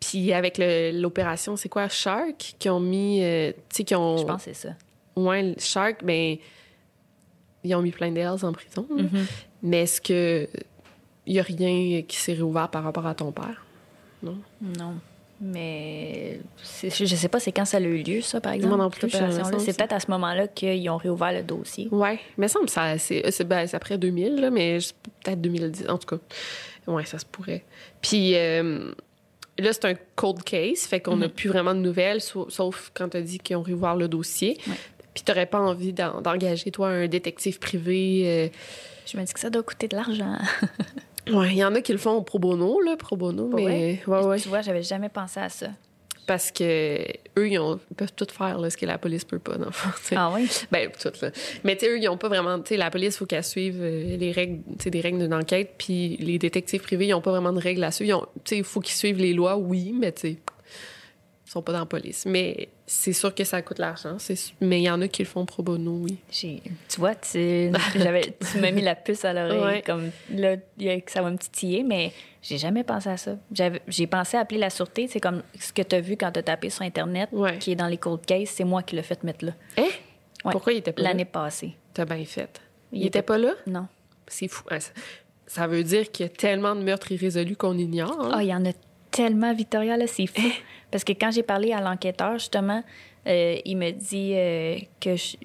Puis avec l'opération, c'est quoi, Shark, qui ont mis, euh, tu sais, qui ont. je pense que c'est ça. Ouais, Shark, ben, ils ont mis plein d'Hells en prison. Mhm. Mais est-ce que il y a rien qui s'est réouvert par rapport à ton père? Non. Mais je sais pas c'est quand ça a eu lieu, ça, par exemple. non plus, C'est peut-être à ce moment-là qu'ils ont réouvert le dossier. Ouais, mais ça me semble c'est c'est ben, c'est après 2000 là, mais peut-être 2010 en tout cas. Ouais, ça se pourrait. Puis euh, là c'est un cold case, fait qu'on n'a Mhm. plus vraiment de nouvelles sau- sauf quand tu as dit qu'ils ont réouvert le dossier. Ouais. Puis t'aurais pas envie d'en- d'engager toi un détective privé euh, Je me dis que ça doit coûter de l'argent. Ouais, il y en a qui le font pro bono là, pro bono, mais ouais ouais, Tu vois, j'avais jamais pensé à ça. parce que eux ils, ont- ils peuvent tout faire là, ce que la police peut pas dans le fond. Ah oui? Ben, tout, là. Mais, tu sais, eux, ils ont pas vraiment. Tu sais, la police, il faut qu'elle suive euh, les règles, tu sais, des règles d'une enquête. Puis les détectives privés, ils ont pas vraiment de règles à suivre. Tu sais, il faut qu'ils suivent les lois, oui, mais, tu sais, sont pas dans la police. Mais c'est sûr que ça coûte l'argent. Mais il y en a qui le font pro bono, oui. Tu vois, tu, tu m'as mis la puce à l'oreille. Ouais. Comme là, il y a- ça va me titiller, mais j'ai jamais pensé à ça. J'ai pensé à appeler la sûreté. C'est comme ce que tu as vu quand tu as tapé sur Internet, Ouais. qui est dans les cold cases. C'est moi qui l'ai fait mettre là. Hein? Ouais. Pourquoi il était pas L'année là? passée. T'as bien fait. Il, Il était était- pas là? Non. C'est fou. Ça, ça veut dire qu'il y a tellement de meurtres irrésolus qu'on ignore. hein. Ah, il y en a tellement, Victoria, là, c'est fou. Parce que quand j'ai parlé à l'enquêteur, justement, euh, il me dit euh, que je-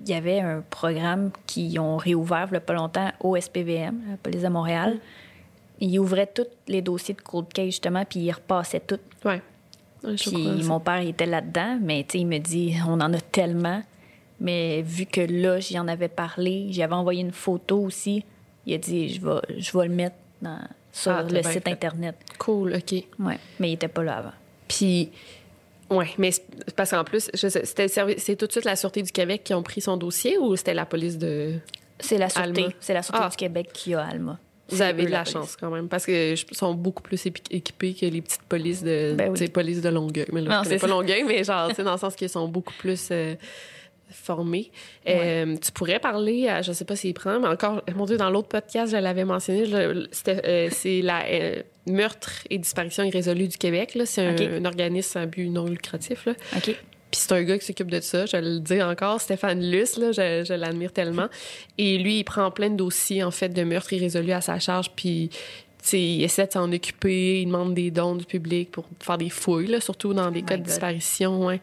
il y avait un programme qui ont réouvert il y a pas longtemps au SPVM, la police de Montréal. Il ouvrait tous les dossiers de cold case, justement, puis il repassait tout. Ouais, je Puis mon père il était là-dedans, mais il me dit on en a tellement. Mais vu que là, j'y en avais parlé, j'avais envoyé une photo aussi, il a dit je vais, je vais le mettre dans, sur Ah, le site fait. Internet. Cool, OK. Ouais, mais il était pas là avant. Puis, ouais, mais parce qu'en plus, c'était c'est tout de suite la Sûreté du Québec qui ont pris son dossier ou c'était la police de. C'est la sûreté, c'est la sûreté Ah. du Québec qui a Alma. Vous avez de la chance quand même, parce que je- sont beaucoup plus équipés que les petites polices de, Ben oui. police de Longueuil. Mais là, Non, je pas. Longueuil, mais genre, dans le sens qu'ils sont beaucoup plus euh, formés. Euh, tu pourrais parler, à, je sais pas s'il prend, mais encore, mon Dieu, dans l'autre podcast, je l'avais mentionné, euh, c'est la euh, meurtre et disparition irrésolue du Québec. C'est un, organisme à but non lucratif. Là. OK. Puis c'est un gars qui s'occupe de ça, je le dis encore, Stéphane Luce, là, je, je l'admire tellement. Et lui, il prend plein de dossiers, en fait, de meurtres irrésolus à sa charge, puis il essaie de s'en occuper, il demande des dons du public pour faire des fouilles, là, surtout dans des Oh cas de disparition.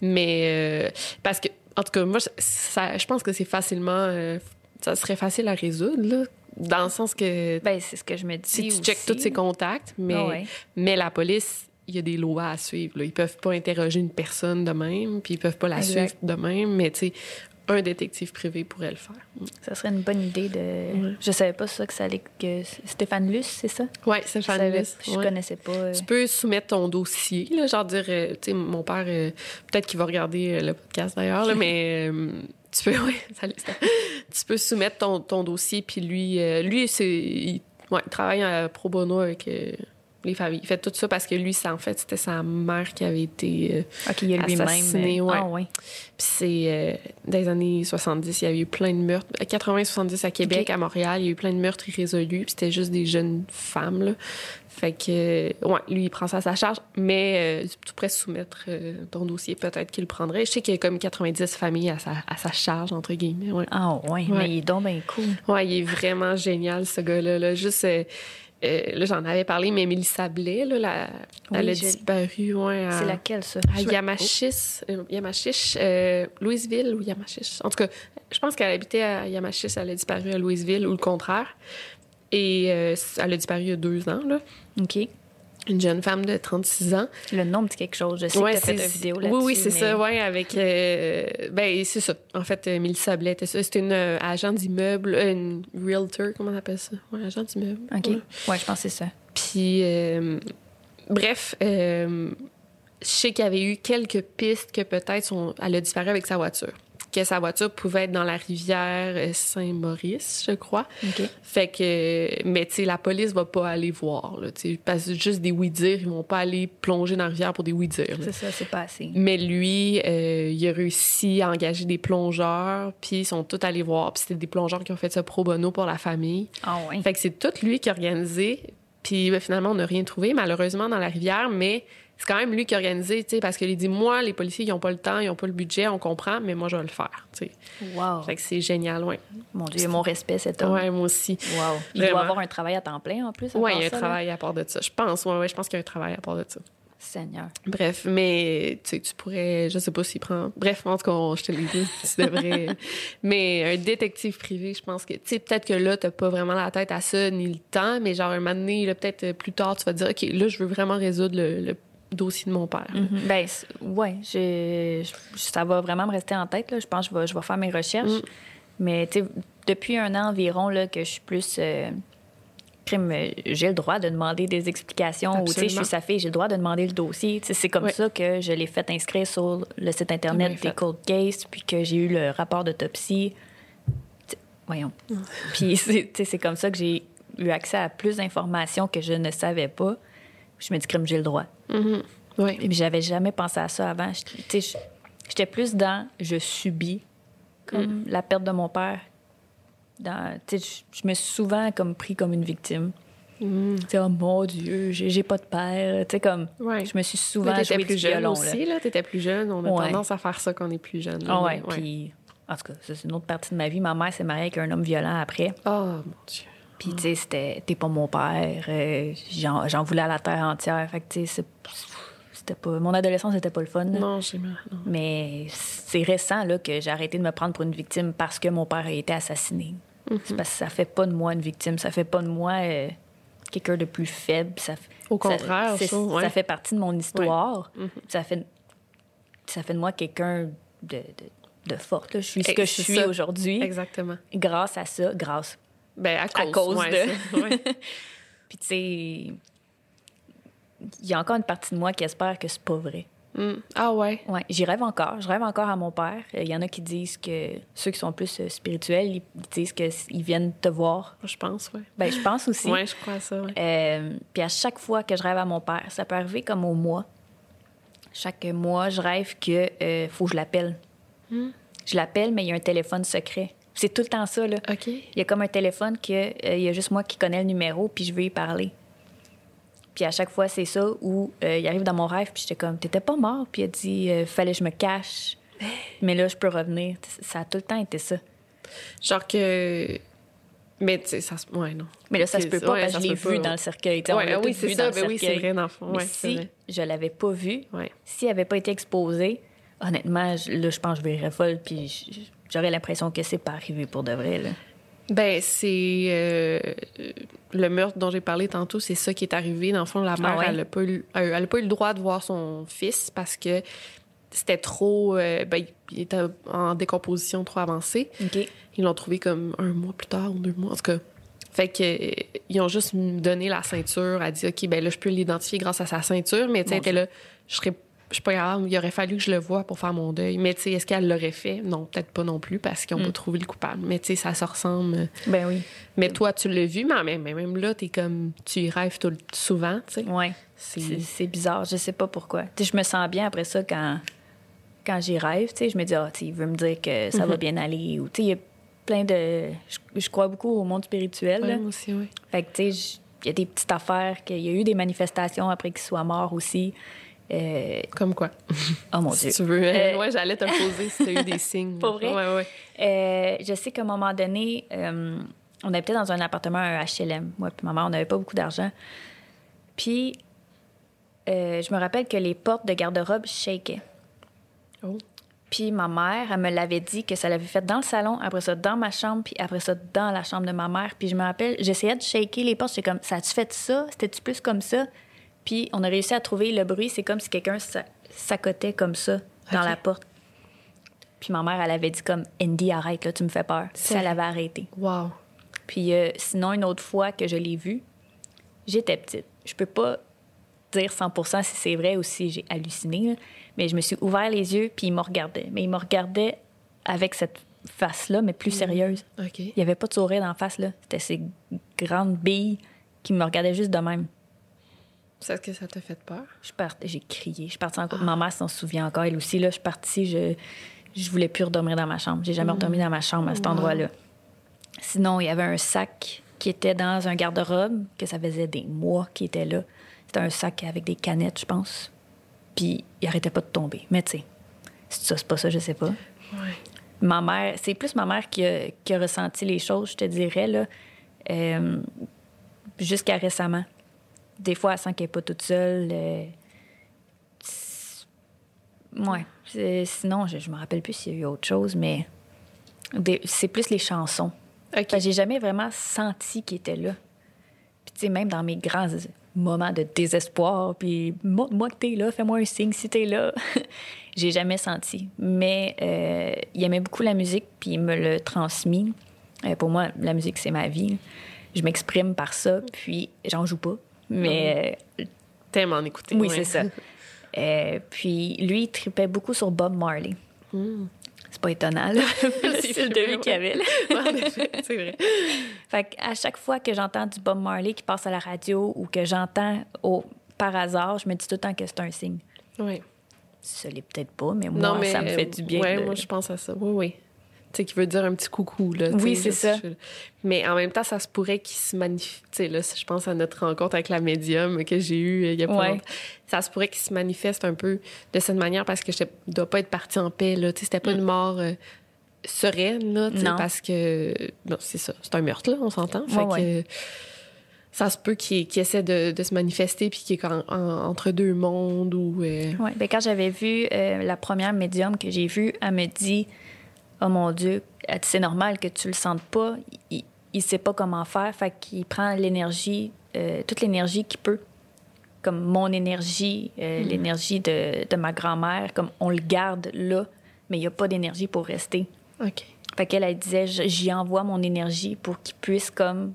Mais euh, parce que, en tout cas, moi, je- ça, je pense que c'est facilement... euh, ça serait facile à résoudre, là, dans le sens que Ben, c'est ce que je me dis. si tu aussi. checkes tous ses contacts, mais, Ah ouais. mais la police, il y a des lois à suivre. Là. Ils peuvent pas interroger une personne de même, puis ils peuvent pas la Exact. suivre de même, mais tu sais, un détective privé pourrait le faire. Ça serait une bonne idée de. Je savais pas ça que ça allait. Que Stéphane Luce, c'est ça? Ouais, c'est Je, savais- Luce, je ouais. connaissais pas. euh, Tu peux soumettre ton dossier, là, genre dire, euh, tu sais, mon père, euh, peut-être qu'il va regarder le podcast d'ailleurs, mais tu peux, ouais, tu peux soumettre ton, ton dossier, puis lui, lui, c'est, il, ouais, il travaille à pro bono avec les familles. Il fait tout ça parce que lui, ça, en fait, c'était sa mère qui avait été euh, OK, il y a lui-même. assassiné, euh, ouais. Ah, ouais. Puis c'est euh, dans les années 70, il y a eu plein de meurtres. 80-70 à Québec, à Montréal, il y a eu plein de meurtres irrésolus. Puis c'était juste des jeunes femmes, là. Fait que, euh, ouais, lui, il prend ça à sa charge. Mais euh, tu pourrais soumettre euh, ton dossier, peut-être qu'il le prendrait. Je sais qu'il y a comme 90 familles à sa, à sa charge, entre guillemets. Ouais. Ah, ouais, mais il est donc bien cool. Ouais, il est vraiment génial, ce gars-là. Là. Juste, euh, euh, là, j'en avais parlé, mais Mélissa Blais, là, la- Oui, elle a disparu, ouais. C'est laquelle, ça? à Yamachis, euh, Yamachiche, euh, Louisville ou Yamachiche. En tout cas, je pense qu'elle habitait à Yamachiche, elle a disparu à Louisville ou le contraire. Et euh, elle a disparu il y a deux ans, là. OK. Une jeune femme de 36 ans. Le nom dit quelque chose. Je sais Ouais, que tu fait c'est- une vidéo Oui, là-dessus. oui, c'est mais- ça, ouais, avec. euh, ben, c'est ça. En fait, euh, Mélissa Blais était ça. C'était une euh, agent d'immeuble, euh, une realtor, comment on appelle ça? Ouais, agent d'immeuble. OK. Ouais. Ouais, je pense que c'est ça. Puis, bref, je sais qu'il y avait eu quelques pistes que peut-être elle a disparu avec sa voiture. Que sa voiture pouvait être dans la rivière euh, Saint-Maurice, je crois. Fait que, mais tu sais, la police va pas aller voir, là, tu parce que juste des oui-dire, ils vont pas aller plonger dans la rivière pour des oui-dire. C'est ça, c'est pas assez. Mais lui, euh, il a réussi à engager des plongeurs, puis ils sont tous allés voir. Puis c'était des plongeurs qui ont fait ça pro bono pour la famille. Ah, ouais. Fait que c'est tout lui qui a organisé. Puis ben, finalement, on n'a rien trouvé, malheureusement, dans la rivière, mais c'est quand même lui qui a organisé, tu sais, parce qu'il a dit, moi, les policiers, ils n'ont pas le temps, ils n'ont pas le budget, on comprend, mais moi, je vais le faire, tu sais. Wow. Fait que c'est génial, ouais. Mon Dieu, mon respect, cet homme. Ouais, moi aussi. Wow. Il Vraiment. doit avoir un travail à temps plein en plus. part il y a un ça, là. travail à part de ça. Je pense, ouais, ouais, je pense qu'il y a un travail à part de ça. Seigneur. Bref, mais tu sais, tu pourrais, je sais pas s'il prend. Bref, en tout cas, je te l'ai dit, tu devrais. mais un détective privé, je pense que, tu sais, peut-être que là, t'as pas vraiment la tête à ça ni le temps, mais genre un moment donné, là, peut-être euh, plus tard, tu vas te dire, OK, là, je veux vraiment résoudre le, le dossier de mon père. Mhm. Ben, c'est- ouais, je- ça va vraiment me rester en tête. Là. Je pense que je vais, je vais faire mes recherches. Mm. Mais depuis un an environ là, que je suis plus. euh, crime, euh, j'ai le droit de demander des explications ou tu sais, je suis sa fille, j'ai le droit de demander le dossier. C'est comme ça que je l'ai fait inscrire sur le site internet des cold cases, puis que j'ai eu le rapport d'autopsie. Voyons. Mm. puis c'est tu sais, c'est comme ça que j'ai eu accès à plus d'informations que je ne savais pas. Je me dis, crime, j'ai le droit. Mhm. Ouais. Mais j'avais jamais pensé à ça avant. J'étais plus dans je subis comme la perte de mon père. Dans, je, me suis souvent comme pris comme une victime. Sais, oh mon Dieu, j'ai j'ai pas de père. Comme Ouais. je me suis souvent Mais joué plus jeune violon. aussi, là. T'étais plus jeune. On a Ouais. tendance à faire ça quand on est plus jeune. Là. là. Ah ouais, Ouais. puis En tout cas, ça, c'est une autre partie de ma vie. Ma mère s'est mariée avec un homme violent après. Oh, mon Dieu. Puis, tu sais, c'était t'es pas mon père. euh, J'en j'en voulais à la terre entière. Fait que, tu sais, c'est- c'était pas. Mon adolescence, c'était pas le fun. là. Non, non. Mais c'est récent là, que j'ai arrêté de me prendre pour une victime parce que mon père a été assassiné. C'est parce que ça fait pas de moi une victime. Ça fait pas de moi euh, quelqu'un de plus faible. Ça, Au ça- contraire, c'est- ça, ouais. ça fait partie de mon histoire. ça, fait, ça fait de moi quelqu'un de, de, de forte. là. Je suis ce que je c'est suis ça. aujourd'hui Exactement. grâce à ça. Grâce. Ben, à cause, À cause ouais, de. ça, ouais. Puis, tu sais, il y a encore une partie de moi qui espère que c'est pas vrai. Mm. Ah ouais. Ouais, j'y rêve encore. Je rêve encore à mon père. Il y en a qui disent que ceux qui sont plus euh, spirituels, ils disent qu'ils viennent te voir. Je pense, ouais. Ben, je pense aussi. Ouais, je crois à ça, ouais. Euh, puis à chaque fois que je rêve à mon père, ça peut arriver comme au mois. Chaque mois, je rêve que euh, faut que je l'appelle. Hmm. Je l'appelle, mais il y a un téléphone secret. C'est tout le temps ça, là. OK. Il y a comme un téléphone que euh, il y a juste moi qui connais le numéro, puis je veux y parler. Puis à chaque fois, c'est ça où euh, il arrive dans mon rêve, puis j'étais comme, t'étais pas mort, puis il a dit, euh, fallait que je me cache. Mais là, je peux revenir. Ça a tout le temps été ça. Genre que. Mais, tu sais, ça se. Ouais, non. Mais là, ça se peut pas ouais, parce que je l'ai vu dans le cercueil. tu sais, on Ouais, l'a ah oui, c'est vu ça. dans le Ben oui, c'est vrai, dans le fond. Mais si vrai. je l'avais pas vu, s'il avait pas été exposé, honnêtement, je- là, je pense que je verrais folle, puis je- j'aurais l'impression que c'est pas arrivé pour de vrai. Là. Ben, c'est. euh, le meurtre dont j'ai parlé tantôt, c'est ça qui est arrivé. Dans le fond, la mère, ouais? elle n'a pas, eu- elle a pas eu le droit de voir son fils parce que c'était trop. euh, ben, il était en décomposition trop avancée. OK. Ils l'ont trouvé comme un mois plus tard ou deux mois, en tout cas. Fait que euh, ils ont juste donné la ceinture. A dit, OK, ben là, je peux l'identifier grâce à sa ceinture, mais tu sais, était là, je serais. Je suis pas grave, il aurait fallu que je le voie pour faire mon deuil. Mais tu sais, est-ce qu'elle l'aurait fait? Non, peut-être pas non plus parce qu'ils n'ont Mm. pas trouvé le coupable. Mais tu sais, ça se ressemble. Ben oui. Mais toi, tu l'as vu, mais même, là, t'es comme. Tu y rêves tout le- souvent, tu sais. Ouais. C'est- bizarre, je sais pas pourquoi. Tu sais, je me sens bien après ça quand, quand j'y rêve. Tu sais, je me dis, ah, tu sais, il veut me dire que ça Mhm. va bien aller. Ou, tu sais, il y a plein de. Je, je crois beaucoup au monde spirituel. Ouais, moi aussi, oui. Fait que, tu sais, il y a des petites affaires, qu'il y a eu des manifestations après qu'il soit mort aussi. Euh, Comme quoi? oh mon si Dieu. tu veux. Euh, ouais, j'allais te poser si t'as eu des signes. Pour vrai? Ouais, ouais. Euh, je sais qu'à un moment donné, euh, on habitait dans un appartement, un HLM. Moi puis ma mère, on n'avait pas beaucoup d'argent. Puis, je me rappelle que les portes de garde-robe shakaient. Oh. Puis ma mère, elle me l'avait dit que ça l'avait fait dans le salon, après ça dans ma chambre, puis après ça dans la chambre de ma mère. Puis je me rappelle, j'essayais de shaker les portes, j'étais comme, ça a-tu fait ça? C'était-tu plus comme ça? Puis on a réussi à trouver le bruit, c'est comme si quelqu'un sa- s'accotait comme ça dans la porte. Puis ma mère, elle avait dit comme, Andy, arrête, là, tu me fais peur. Ça l'avait arrêté. Wow. Puis euh, sinon, une autre fois que je l'ai vu, j'étais petite. Je peux pas dire 100% si c'est vrai ou si j'ai halluciné, là, mais je me suis ouvert les yeux puis il me regardait. Mais il me regardait avec cette face-là, mais plus sérieuse. OK. Il n'y avait pas de sourire en face, là. C'était ces grandes billes qui me regardaient juste de même. Est-ce que ça t'a fait peur? Je partie- j'ai crié. Je suis partie encore. Ma mère s'en souvient encore, elle aussi. Là, je suis partie, je, je voulais plus redormir dans ma chambre. J'ai jamais redormi dans ma chambre à cet endroit-là. Sinon, il y avait un sac qui était dans un garde-robe, que ça faisait des mois qu'il était là. C'était un sac avec des canettes, je pense. Puis il arrêtait pas de tomber. Mais tu sais, c'est ça, c'est pas ça, je sais pas. Ouais. Ma mère, c'est plus ma mère qui a, qui a ressenti les choses, je te dirais, là, euh, jusqu'à récemment. Des fois, elle sent qu'elle n'est pas toute seule. euh, ouais. C'est- Sinon, je ne me rappelle plus s'il y a eu autre chose, mais des- c'est plus les chansons. OK. Fait que J'ai jamais vraiment senti qu'il était là. Puis, tu sais, même dans mes grands moments de désespoir, puis moi, moi que t'es là, fais-moi un signe si t'es là. J'ai jamais senti. Mais euh, il aimait beaucoup la musique, puis il me l'a transmis. Euh, pour moi, la musique, c'est ma vie. Je m'exprime par ça, puis j'en joue pas. Mais euh, T'aimes en écouter. oui, ouais. c'est ça. Euh, puis lui, il tripait beaucoup sur Bob Marley. C'est pas étonnant, là, le C'est style de vie qu'il avait. c'est vrai. Fait à chaque fois que j'entends du Bob Marley qui passe à la radio ou que j'entends au, par hasard, je me dis tout le temps que c'est un signe. Oui. Ça l'est peut-être pas, mais moi, ça me fait du bien. De- moi, je pense à ça. Oui, oui. Tu sais, qui veut dire un petit coucou, là. Oui, c'est ça. je- Mais en même temps, ça se pourrait qu'il se manifeste. Là, je pense à notre rencontre avec la médium que j'ai eue euh, il y a pas Ouais. longtemps. Ça se pourrait qu'il se manifeste un peu de cette manière parce que je ne dois pas être partie en paix, là. Tu sais, c'était pas une mort euh, sereine, là, Non. parce que, bon, c'est ça, c'est un meurtre, là, on s'entend. Fait Ouais, que ça se peut qu'il essaie de, de se manifester puis qu'il est en- en- entre deux mondes ou... euh, Ouais, ben quand j'avais vu euh, la première médium que j'ai vue, elle me dit Oh mon Dieu, c'est normal que tu le sentes pas. Il, il sait pas comment faire. Fait qu'il prend l'énergie, euh, toute l'énergie qu'il peut. Comme mon énergie, euh, l'énergie de, de ma grand-mère, comme on le garde là, mais il n'y a pas d'énergie pour rester. OK. Fait qu'elle, elle disait, j'y envoie mon énergie pour qu'il puisse comme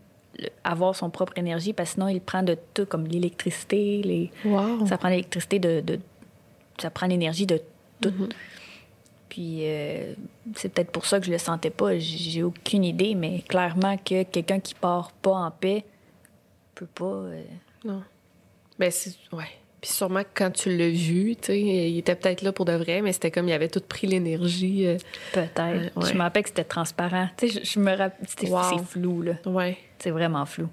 avoir son propre énergie, parce que sinon, il prend de tout, comme l'électricité, les... Wow. ça prend l'électricité de, de- Ça prend l'énergie de tout. Puis euh, c'est peut-être pour ça que je le sentais pas. J'ai aucune idée, mais clairement que quelqu'un qui part pas en paix peut pas... euh, Non. Ben, c'est. Ouais. Puis sûrement que quand tu l'as vu, tu sais, il était peut-être là pour de vrai, mais c'était comme il avait tout pris l'énergie. euh, Peut-être. Ouais. Je me rappelle que c'était transparent. Tu sais, je, je me rappelle... Wow. C'est flou, là. Ouais. C'est vraiment flou.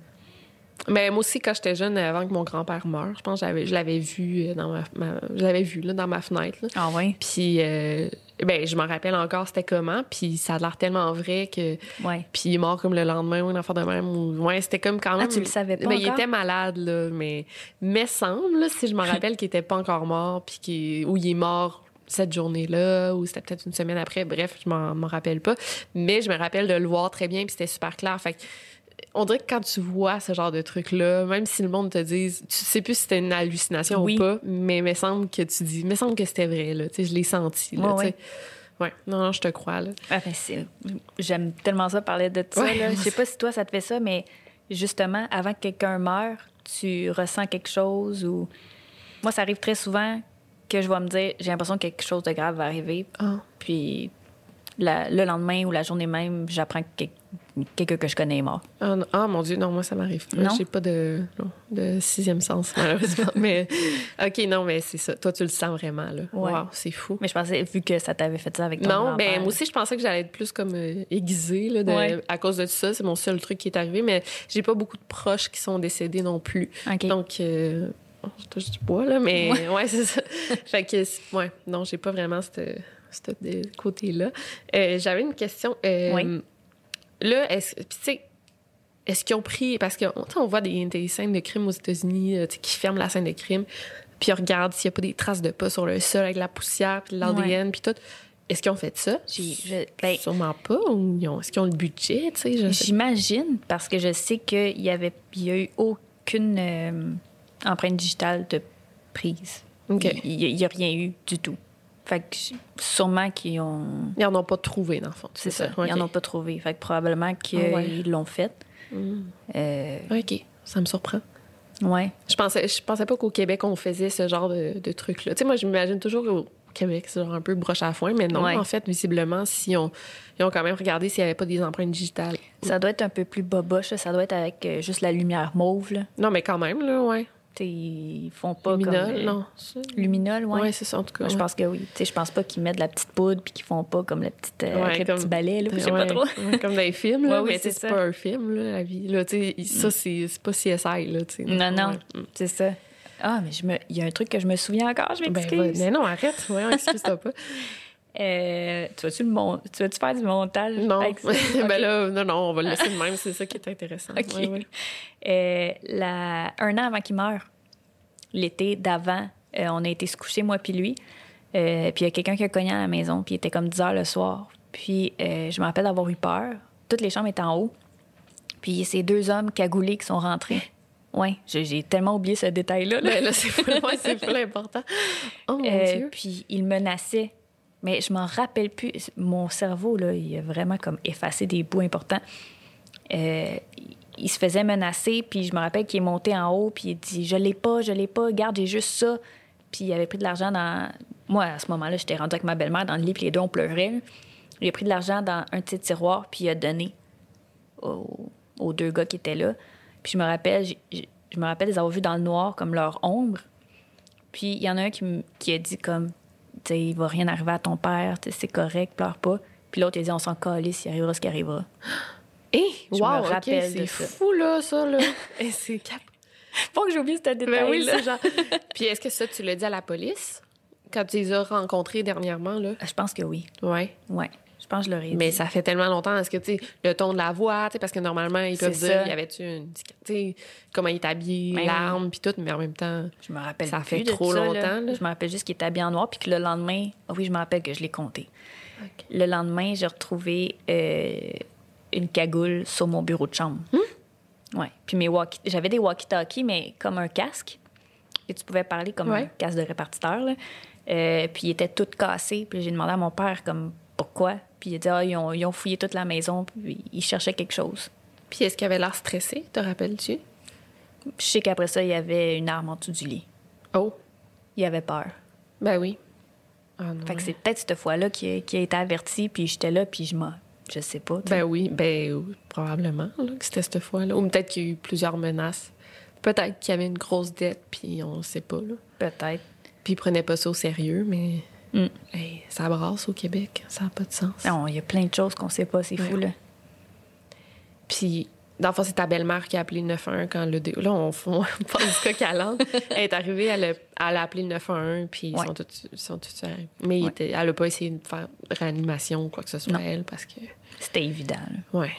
Mais moi aussi, quand j'étais jeune, avant que mon grand-père meure, je pense que j'avais- je l'avais vu euh, dans ma, ma- je l'avais vu là, dans ma fenêtre. là. Ah ouais? Puis, euh, ben, je me rappelle encore c'était comment. Puis, ça a l'air tellement vrai que. Ouais. Puis, il est mort comme le lendemain ou une affaire de même. Ou... Ouais, c'était comme quand même. Ah, tu le savais pas Mais il encore? était malade, là. Mais, mais semble, là, si je me rappelle qu'il était pas encore mort, puis qu'il... ou il est mort cette journée-là, ou c'était peut-être une semaine après. Bref, je m'en m'en rappelle pas. Mais je me rappelle de le voir très bien, puis c'était super clair. Fait que, on dirait que quand tu vois ce genre de truc-là, même si le monde te dise, tu sais plus si c'était une hallucination Oui. ou pas, mais il me semble que tu dis, il me semble que c'était vrai, là. Tu sais, je l'ai senti, là. Ouais. Ouais, non, non, je te crois, là. Ah, ben, J'aime tellement ça parler de ça. Ouais. là. Je sais pas si toi, ça te fait ça, mais justement, avant que quelqu'un meure, tu ressens quelque chose ou... Moi, ça arrive très souvent que je vais me dire, j'ai l'impression que quelque chose de grave va arriver. Ah. Puis la- le lendemain ou la journée même, j'apprends que quelqu'un que je connais est mort. Ah, non. Ah, mon Dieu, non, moi, ça m'arrive pas. J'ai pas de, non, de sixième sens, malheureusement. mais, OK, non, mais c'est ça. Toi, tu le sens vraiment, là. Ouais. Wow, c'est fou. Mais je pensais, vu que ça t'avait fait ça avec ton Non, ben moi aussi, je pensais que j'allais être plus comme euh, aiguisée là, de- Ouais. à cause de tout ça. C'est mon seul truc qui est arrivé, mais j'ai pas beaucoup de proches qui sont décédés non plus. Donc, euh, je touche du bois, là, mais ouais, c'est ça. fait que, ouais, non, j'ai pas vraiment ce côté-là. Euh, J'avais une question. Oui. Là, est-ce tu sais, est-ce qu'ils ont pris. Parce sais, on voit des, des scènes de crime aux États-Unis euh, qui ferment la scène de crime, puis ils regardent s'il n'y a pas des traces de pas sur le sol avec la poussière, puis l'ADN, puis tout. Est-ce qu'ils ont fait ça? Je- ben, Sûrement pas. Ou ils ont- est-ce qu'ils ont le budget? J'imagine, parce que je sais qu'il y avait, il y a eu aucune euh, empreinte digitale de prise. Il n'y a rien eu du tout. Fait que sûrement qu'ils ont. Ils en ont pas trouvé, dans le fond. C'est ça. Ils n'en ont pas trouvé. Fait que probablement qu'ils Ah ouais. l'ont fait. Mm. Euh, OK. Ça me surprend. ouais. Je pensais, je pensais pas qu'au Québec, on faisait ce genre de, de truc-là. Tu sais, moi, je m'imagine toujours au Québec, c'est genre un peu broche à foin, mais non, Ouais. en fait, visiblement, si on, ils ont quand même regardé s'il n'y avait pas des empreintes digitales. Ça doit être un peu plus boboche. Ça doit être avec euh, juste la lumière mauve. Là. Non, mais quand même, là, ouais. Ils font pas Luminol, comme... euh, non. ça? Luminol, ouais. Ouais, c'est ça, en tout cas. Je pense que oui. Tu sais, je pense pas qu'ils mettent de la petite poudre puis qu'ils font pas comme le petit, euh, Ouais, le comme- petit balai. Là, je sais Ouais, pas trop. ouais, comme dans les films, là. Ouais, oui, mais c'est pas un film, là, la vie. Là, tu sais, ça, c'est c'est pas CSI, là, tu sais. Non, non, Ouais. c'est ça. Ah, mais je me... il y a un truc que je me souviens encore, je Ben, m'excuse. ouais, mais non, arrête. Ouais, excuse-toi pas. Euh, tu vas-tu le mon... tu vas-tu faire du montage? Non. avec ça? ben là, non, non, on va le laisser de même. C'est ça qui est intéressant. OK. Ouais, ouais. Euh, la... Un an avant qu'il meure, l'été d'avant, euh, on a été se coucher, moi puis lui. Euh, puis il y a quelqu'un qui a cogné à la maison, puis il était comme 10 heures le soir. Puis euh, je me rappelle d'avoir eu peur. Toutes les chambres étaient en haut. Puis c'est deux hommes cagoulés qui sont rentrés. Oui, j'ai tellement oublié ce détail-là. là. Ben là, c'est full important. Oh mon Dieu. puis il menaçait. Mais je m'en rappelle plus. Mon cerveau, là, il a vraiment comme effacé des bouts importants. Euh, il se faisait menacer, puis je me rappelle qu'il est monté en haut, puis il dit Je l'ai pas, je l'ai pas, garde, j'ai juste ça. Puis il avait pris de l'argent dans. Moi, à ce moment-là, j'étais rendue avec ma belle-mère dans le lit, puis les deux, on pleurait. Il a pris de l'argent dans un petit tiroir, puis il a donné aux, deux gars qui étaient là. Puis je me rappelle, je me rappelle les avoir vus dans le noir, comme leur ombre. Puis il y en a un qui, a dit comme, tu sais, il va rien arriver à ton père, c'est correct, pleure pas. Puis l'autre, il a dit, on s'en calisse, il arrivera ce qui arrivera. Eh, je wow, me rappelle c'est fou, là, ça, là. Eh, c'est cap. Faut que j'oublie ce détail Ben oui, genre. Puis est-ce que ça, tu l'as dit à la police quand tu les as rencontrés dernièrement, là? Je pense que oui. Ouais. Ouais. Je pense que je l'aurais dit. Mais ça fait tellement longtemps. Est-ce que, tu sais, le ton de la voix, tu sais, parce que normalement, ils peuvent dire, ça. y avait-tu une. Tu sais, comment il est habillé, Ben l'arme, puis tout, mais en même temps. Je me rappelle Ça plus fait de trop ça, longtemps, là. Je me rappelle juste qu'il était habillé en noir, puis que le lendemain, ah oui, je me rappelle que je l'ai compté. Le lendemain, j'ai retrouvé euh, une cagoule sur mon bureau de chambre. Hmm? Ouais. Puis mes walkie- j'avais des walkie-talkies, mais comme un casque. Et tu pouvais parler comme un casque de répartiteur. là. Euh, puis il était tout cassé. Puis j'ai demandé à mon père comme pourquoi? Puis il a dit ah, ils, ont, ils ont fouillé toute la maison, puis ils cherchaient quelque chose. Puis est-ce qu'il avait l'air stressé, te rappelles-tu? Je sais qu'après ça, il y avait une arme en dessous du lit. Oh, Il avait peur. ben oui. Ah non. Fait que c'est peut-être cette fois-là qu'il a, qu'il a été averti, puis j'étais là, puis je m'en... Je sais pas. Ben oui, ben oui, probablement là, que c'était cette fois-là. Ou peut-être qu'il y a eu plusieurs menaces. Peut-être qu'il y avait une grosse dette, puis on ne sait pas. Là. Peut-être. Puis il prenait pas ça au sérieux, mais Mm. hey, ça brasse au Québec. Ça n'a pas de sens. Non, il y a plein de choses qu'on sait pas, c'est fou, là. Puis, dans le fond, c'est ta belle-mère qui a appelé le 911 quand le... Là, on, on cas calante. Elle est arrivée, elle a, elle a appelé le 911, puis ils Ouais. sont tous, ils sont tous arrivés. Mais il Ouais. était- elle a pas essayé de faire réanimation ou quoi que ce soit, Non. elle, parce que... C'était évident, là. Ouais.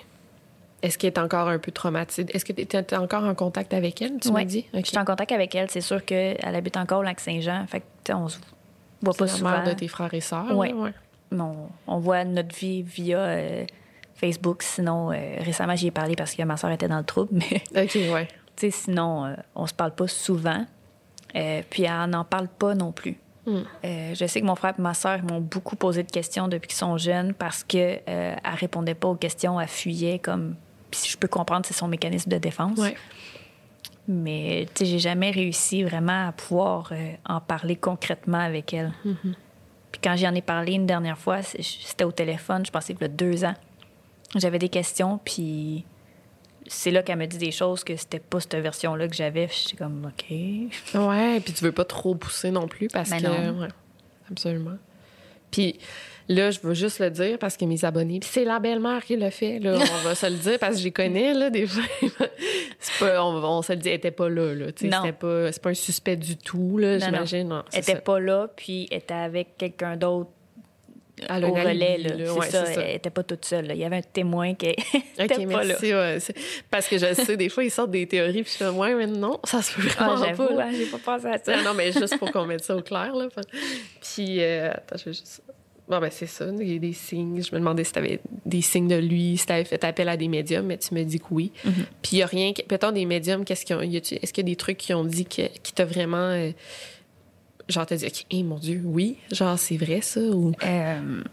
Est-ce qu'elle est encore un peu traumatisée? Est-ce que tu es encore en contact avec elle, tu Ouais. m'as dit? Je suis en contact avec elle. C'est sûr qu'elle habite encore au Lac-Saint-Jean. Fait que, on se voit pas la souvent. mère de tes frères et sœurs. Ouais. On, on voit notre vie via euh, Facebook. Sinon, euh, récemment, j'y ai parlé parce que ma soeur était dans le trouble. Mais, OK, ouais. tu sais, sinon, euh, on se parle pas souvent. Euh, puis elle n'en parle pas non plus. Hmm. Euh, je sais que mon frère et ma soeur m'ont beaucoup posé de questions depuis qu'ils sont jeunes parce que euh, elle répondait pas aux questions, elle fuyait comme. Puis si je peux comprendre, c'est son mécanisme de défense. Ouais. Mais tu sais, j'ai jamais réussi vraiment à pouvoir en parler concrètement avec elle. Puis quand j'y en ai parlé une dernière fois, c'était au téléphone, je pensais qu'il y a deux ans. J'avais des questions, puis c'est là qu'elle me dit des choses que c'était pas cette version-là que j'avais. J'étais comme, OK. Ouais, puis tu veux pas trop pousser non plus parce Ben que. non. Ouais, absolument. Puis là, je veux juste le dire parce que mes abonnés. Puis c'est la belle-mère qui le fait, là. On va se le dire parce que les connais, là, c'est pas, on, on se le dit, elle était pas là, là. C'était pas, c'est pas un suspect du tout, là, j'imagine. Elle était ça. pas là, puis elle était avec quelqu'un d'autre Au relais. là. là. Ouais, ça, c'est ça. Elle était pas toute seule. là. Il y avait un témoin qui OK, était pas là. merci. ouais, c'est- parce que je sais, des fois, ils sortent des théories, puis je comme, ouais, mais non, ça se peut Ah, vraiment pas. là. hein, j'ai pas pensé à ça. Non, mais juste pour qu'on mette ça au clair, là. Puis, euh, attends, je vais juste. Bon, ben, c'est ça. Il y a des signes. Je me demandais si tu avais des signes de lui, si tu avais fait appel à des médiums, mais tu me dis que oui. Mm-hmm. Puis, il n'y a rien. Peut-être des médiums, qu'est-ce qu'ils ont. Est-ce qu'il y a des trucs qui ont dit que, qui t'a vraiment. euh, genre, t'as dit, OK, hey, mon Dieu, oui. Genre, c'est vrai, ça, ou Euh,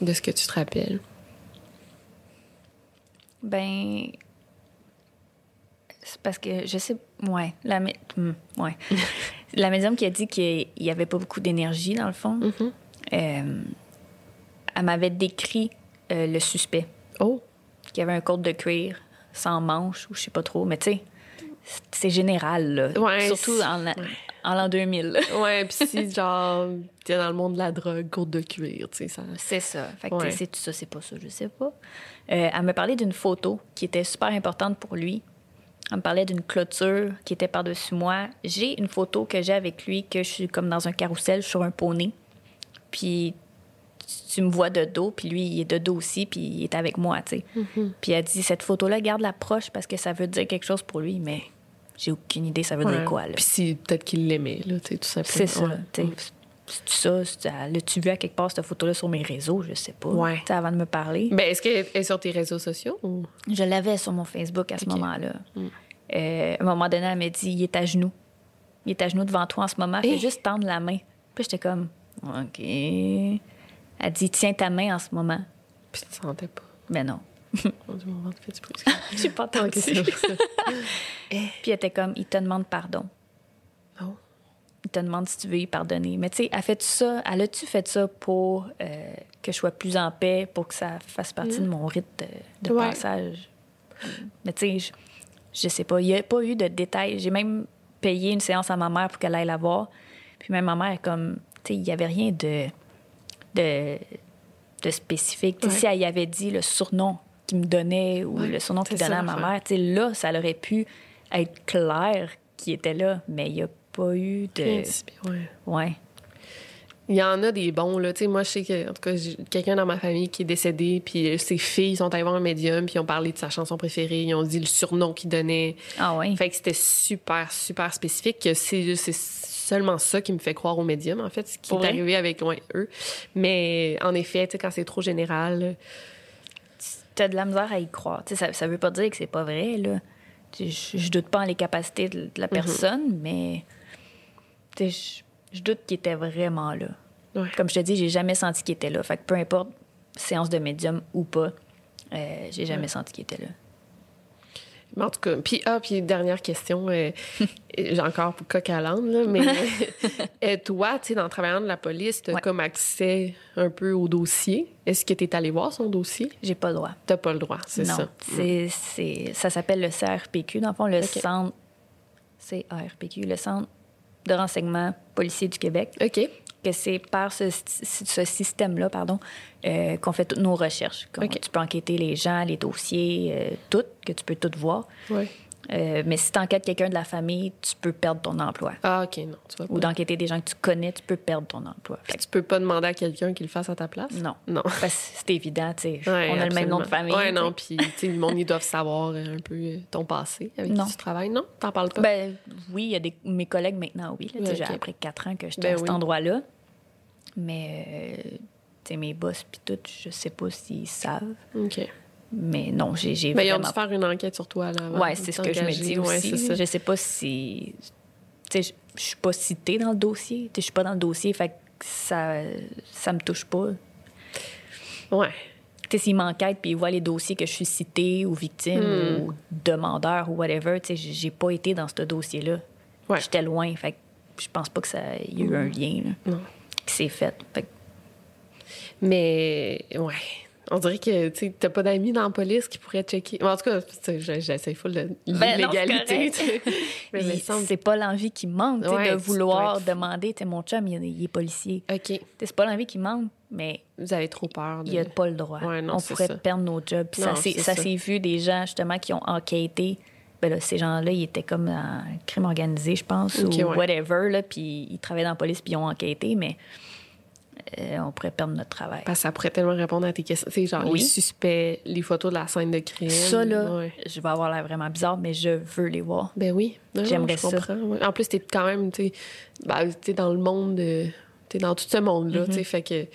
de ce que tu te rappelles? Ben. C'est parce que je sais. Ouais. La, mé- hmm, ouais. la médium qui a dit qu'il n'y avait pas beaucoup d'énergie, dans le fond, Mm-hmm. euh, elle m'avait décrit euh, le suspect, Oh, qui avait un côte de cuir sans manche, ou je sais pas trop, mais tu sais, c'est- général, là. Ouais, Surtout en, la- en l'an 2000. là. ouais. Puis, si, genre, t'es dans le monde de la drogue, courte de cuir, tu sais, ça. C'est ça. Fait que Ouais. c'est tout ça, c'est pas ça, je sais pas. Euh, elle me parlait d'une photo qui était super importante pour lui. Elle me parlait d'une clôture qui était par-dessus moi. J'ai une photo que j'ai avec lui, que je suis comme dans un carrousel sur un poney. Puis tu- me vois de dos, puis lui, il est de dos aussi, puis il est avec moi, tu sais. Puis elle dit, cette photo-là, garde-la proche parce que ça veut dire quelque chose pour lui, mais j'ai aucune idée ça veut Ouais. dire quoi, là. Puis, si, peut-être qu'il l'aimait, là, tu sais, tout simplement. C'est ça. Ouais. tu sais. C'est ça. L'as-tu vu à quelque part, cette photo-là, sur mes réseaux? Je sais pas. Ouais. Tu sais, Avant de me parler. Ben, est-ce qu'elle est sur tes réseaux sociaux ou? Je l'avais sur mon Facebook à ce moment-là. Mm. Euh, à un moment donné, elle m'a dit il est à genoux. Il est à genoux devant toi en ce moment. Fais Eh. juste tendre la main. Puis j'étais comme OK. Elle dit tiens ta main en ce moment. Puis tu te sentais pas. Mais non. Du. J'ai pas c'est vrai, ça? Puis elle était comme il te demande pardon. Oh. Il te demande si tu veux y pardonner. Mais tu sais, elle fait ça, elle a-tu fait ça pour euh, que je sois plus en paix, pour que ça fasse partie de mon rite de, de Ouais. passage? Mais tu sais, je, je sais pas. Il n'y a pas eu de détails. J'ai même payé une séance à ma mère pour qu'elle aille la voir. Puis même ma mère, comme, tu sais, il n'y avait rien de, de, de spécifique. Ouais. Si elle y avait dit le surnom qu'il me donnait ou Ouais, le surnom qu'il donnait ça à ma mère, là, ça aurait pu être clair qui était là, mais il n'y a pas eu Rien de. de si- ouais. Ouais. Il y en a des bons, là. Tu sais, moi, je sais que, en tout cas, quelqu'un dans ma famille qui est décédé, puis euh, ses filles sont allées voir un médium, puis ils ont parlé de sa chanson préférée, ils ont dit le surnom qu'il donnait. Ah oui. Fait que c'était super, super spécifique. que C'est c'est seulement ça qui me fait croire au médium, en fait, ce qui Pour est vrai? arrivé avec ouais, eux. Mais en effet, tu sais, quand c'est trop général, T'as de la misère à y croire. Tu sais, ça, ça veut pas dire que c'est pas vrai, là. Je, je doute pas en les capacités de, Mhm. de la personne, mais tu sais, je, je doute qu'il était vraiment là. Ouais. Comme je te dis, j'ai jamais senti qu'il était là. Fait que peu importe séance de médium ou pas, euh, j'ai jamais senti qu'il était là. Mais en tout cas, puis, ah, puis dernière question, euh, j'ai encore pour coq à l'âne, là, mais euh, toi, tu sais, dans travaillant de la police, tu as Ouais. comme accès un peu au dossier. Est-ce que tu es allé voir son dossier? J'ai pas le droit. T'as pas le droit, c'est non, ça. Mm. c'est, ça s'appelle le CRPQ, dans le fond, le centre CRPQ, le Centre de renseignement policier du Québec. OK. Que c'est par ce, ce système-là, pardon, euh, qu'on fait toutes nos recherches. Tu peux enquêter les gens, les dossiers, euh, tout, que tu peux tout voir. Euh, mais si tu enquêtes quelqu'un de la famille, tu peux perdre ton emploi. Ah, OK, non, tu vas Ou d'enquêter des gens que tu connais, tu peux perdre ton emploi. Fait tu peux pas demander à quelqu'un qu'il le fasse à ta place? non. Non. Parce que c'est évident, tu sais. Ouais, on a le même nom de famille. Ouais, non, tu sais. puis tu sais, le monde, ils doivent savoir un peu ton passé avec Non. qui tu travailles. Non? T'en parles pas? Ben, oui, il y a des, mes collègues maintenant, oui. là, j'ai-. Après quatre ans que j'étais Ben à cet oui. endroit-là. Mais, euh, tu sais, mes boss, puis tout, je sais pas s'ils savent. OK. Mais non, j'ai Ben, ils ont vraiment dû faire une enquête sur toi, là. Ouais, c'est ce que je me dis Ouais, aussi. ça. je sais pas si. Tu sais, je- suis pas citée dans le dossier. Je suis pas dans le dossier, fait que ça, ça me touche pas. Ouais. Tu sais, s'ils m'enquêtent puis ils voient les dossiers que je suis citée ou victime Hmm. ou demandeur ou whatever, tu sais, j'ai j'ai pas été dans ce dossier-là. Ouais. J'étais loin, fait que je pense pas que ça y a eu un lien là, Non. Qui s'est fait. Fait que Mais, ouais. On dirait que tu t'as pas d'amis dans la police qui pourraient checker. En tout cas, j'essaie full de Ben non, c'est pas l'envie qui manque Ouais, de vouloir demander. Mon chum, il, il est policier. OK. C'est pas l'envie qui manque, mais Vous avez trop peur. De... il n'y a pas le droit. Ouais, non, on pourrait ça. perdre nos jobs. Non, ça. s'est vu des gens, justement, qui ont enquêté. Ben là, ces gens-là, ils étaient comme en crime organisé, je pense, ou ouais. whatever. Là, puis ils travaillaient dans la police, puis ils ont enquêté, mais euh, on pourrait perdre notre travail. Parce que ça pourrait tellement répondre à tes questions. Genre Oui. les suspects, les photos de la scène de crime. Ça, là, Ouais. je vais avoir l'air vraiment bizarre, mais je veux les voir. Ben oui. J'aimerais ça. En plus, t'es quand même, tu sais, ben, t'es dans le monde, de- t'es dans tout ce monde-là, Mm-hmm. tu sais, fait que.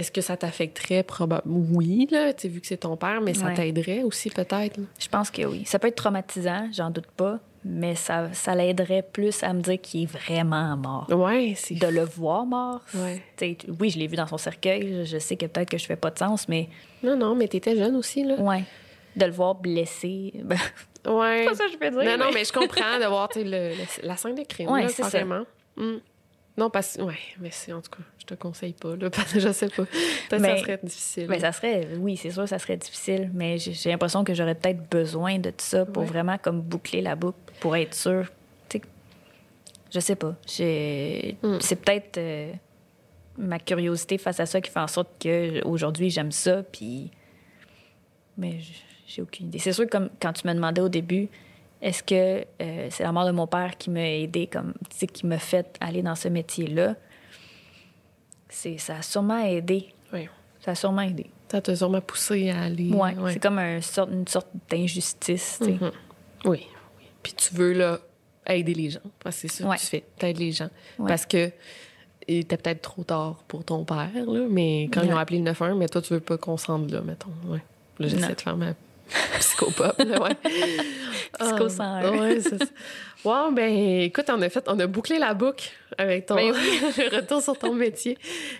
Est-ce que ça t'affecterait? Probablement. Oui, là, vu que c'est ton père, mais ça Ouais. t'aiderait aussi, peut-être? Je pense que oui. Ça peut être traumatisant, j'en doute pas, mais ça, ça l'aiderait plus à me dire qu'il est vraiment mort. Ouais, c'est. de le voir mort. Ouais. Oui, je l'ai vu dans son cercueil. Je- sais que peut-être que je fais pas de sens, mais Non, non, mais t'étais jeune aussi, là. ouais, de le voir blessé. Ouais. pas ça que je veux dire. Non, non, mais- je comprends de voir le- le- la scène de crime. Ouais, là, c'est. Mm. Non, parce que. Ouais, mais c'est en tout cas, je te conseille pas, là, parce que je sais pas. Peut-être que Mais- ça serait difficile. Ben, ça serait, oui, c'est sûr, ça serait difficile, mais j'ai l'impression que j'aurais peut-être besoin de tout ça pour Ouais. vraiment comme boucler la boucle, pour être sûr. Tu sais, je sais pas. J'ai- Mm. C'est peut-être euh, ma curiosité face à ça qui fait en sorte que aujourd'hui j'aime ça, puis. Mais j'ai aucune idée. C'est sûr que comme quand tu me demandais au début, est-ce que euh, c'est la mort de mon père qui m'a aidé, comme, tu sais, qui m'a fait aller dans ce métier-là? C'est, ça a sûrement aidé. Ouais. Ça a sûrement aidé. Ça t'a sûrement poussé à aller. Ouais, c'est comme un sorte, une sorte d'injustice, tu. Mhm. Oui, oui. Puis tu veux, là, aider les gens. Parce que c'est ça Ouais. que tu fais. T'aides les gens. Ouais. Parce que il était peut-être trop tard pour ton père, là, mais quand ils ont appelé le 911, mais toi, tu veux pas qu'on se rende là, mettons. Ouais. Là, j'essaie de faire ma psychopop, là, ouais. Psycho Ah, 101. Ouais, c'est ça. Wow, ben écoute, on a fait, on a bouclé la boucle avec ton Ben retour sur ton métier.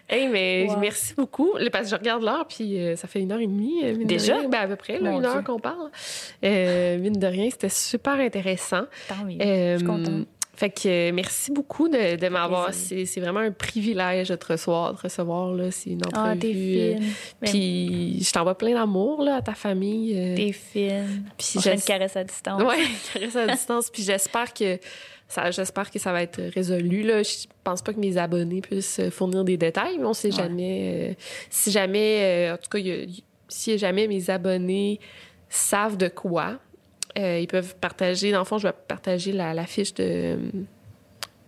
Hey, mais Wow. merci beaucoup. Parce que je regarde l'heure, puis euh, ça fait une heure et demie. euh, Déjà? rien. Ben, à peu près, là, une heure qu'on parle. Euh, mine de rien, c'était super intéressant. Tant mieux. Je suis contente. Fait que euh, merci beaucoup de, de m'avoir. C'est c'est vraiment un privilège de te recevoir. De recevoir là, c'est une Ah, entrevue. t'es fine. Ben, Puis je t'envoie plein d'amour là, à ta famille. euh, T'es fine. Puis On fait une caresse à distance. Ouais, caresse à distance. Puis j'espère que ça, j'espère que ça va être résolu. Là. Je pense pas que mes abonnés puissent fournir des détails, mais on sait Ouais. jamais. euh, si jamais, euh, en tout cas, il y a- y- si jamais mes abonnés savent de quoi, euh, ils peuvent partager. Dans le fond, je vais partager la, la fiche de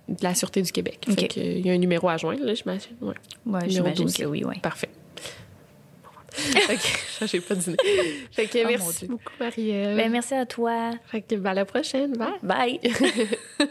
de la Sûreté du Québec. OK. Fait que, il y a un numéro à joindre, là, j'imagine. Ouais. Ouais, Numéro j'imagine 12. que oui, oui. Parfait. OK, j'ai pas dîné. Fait que Oh, merci beaucoup, Marielle. Ben, merci à toi. Fait que, ben, à la prochaine. Bye. Bye.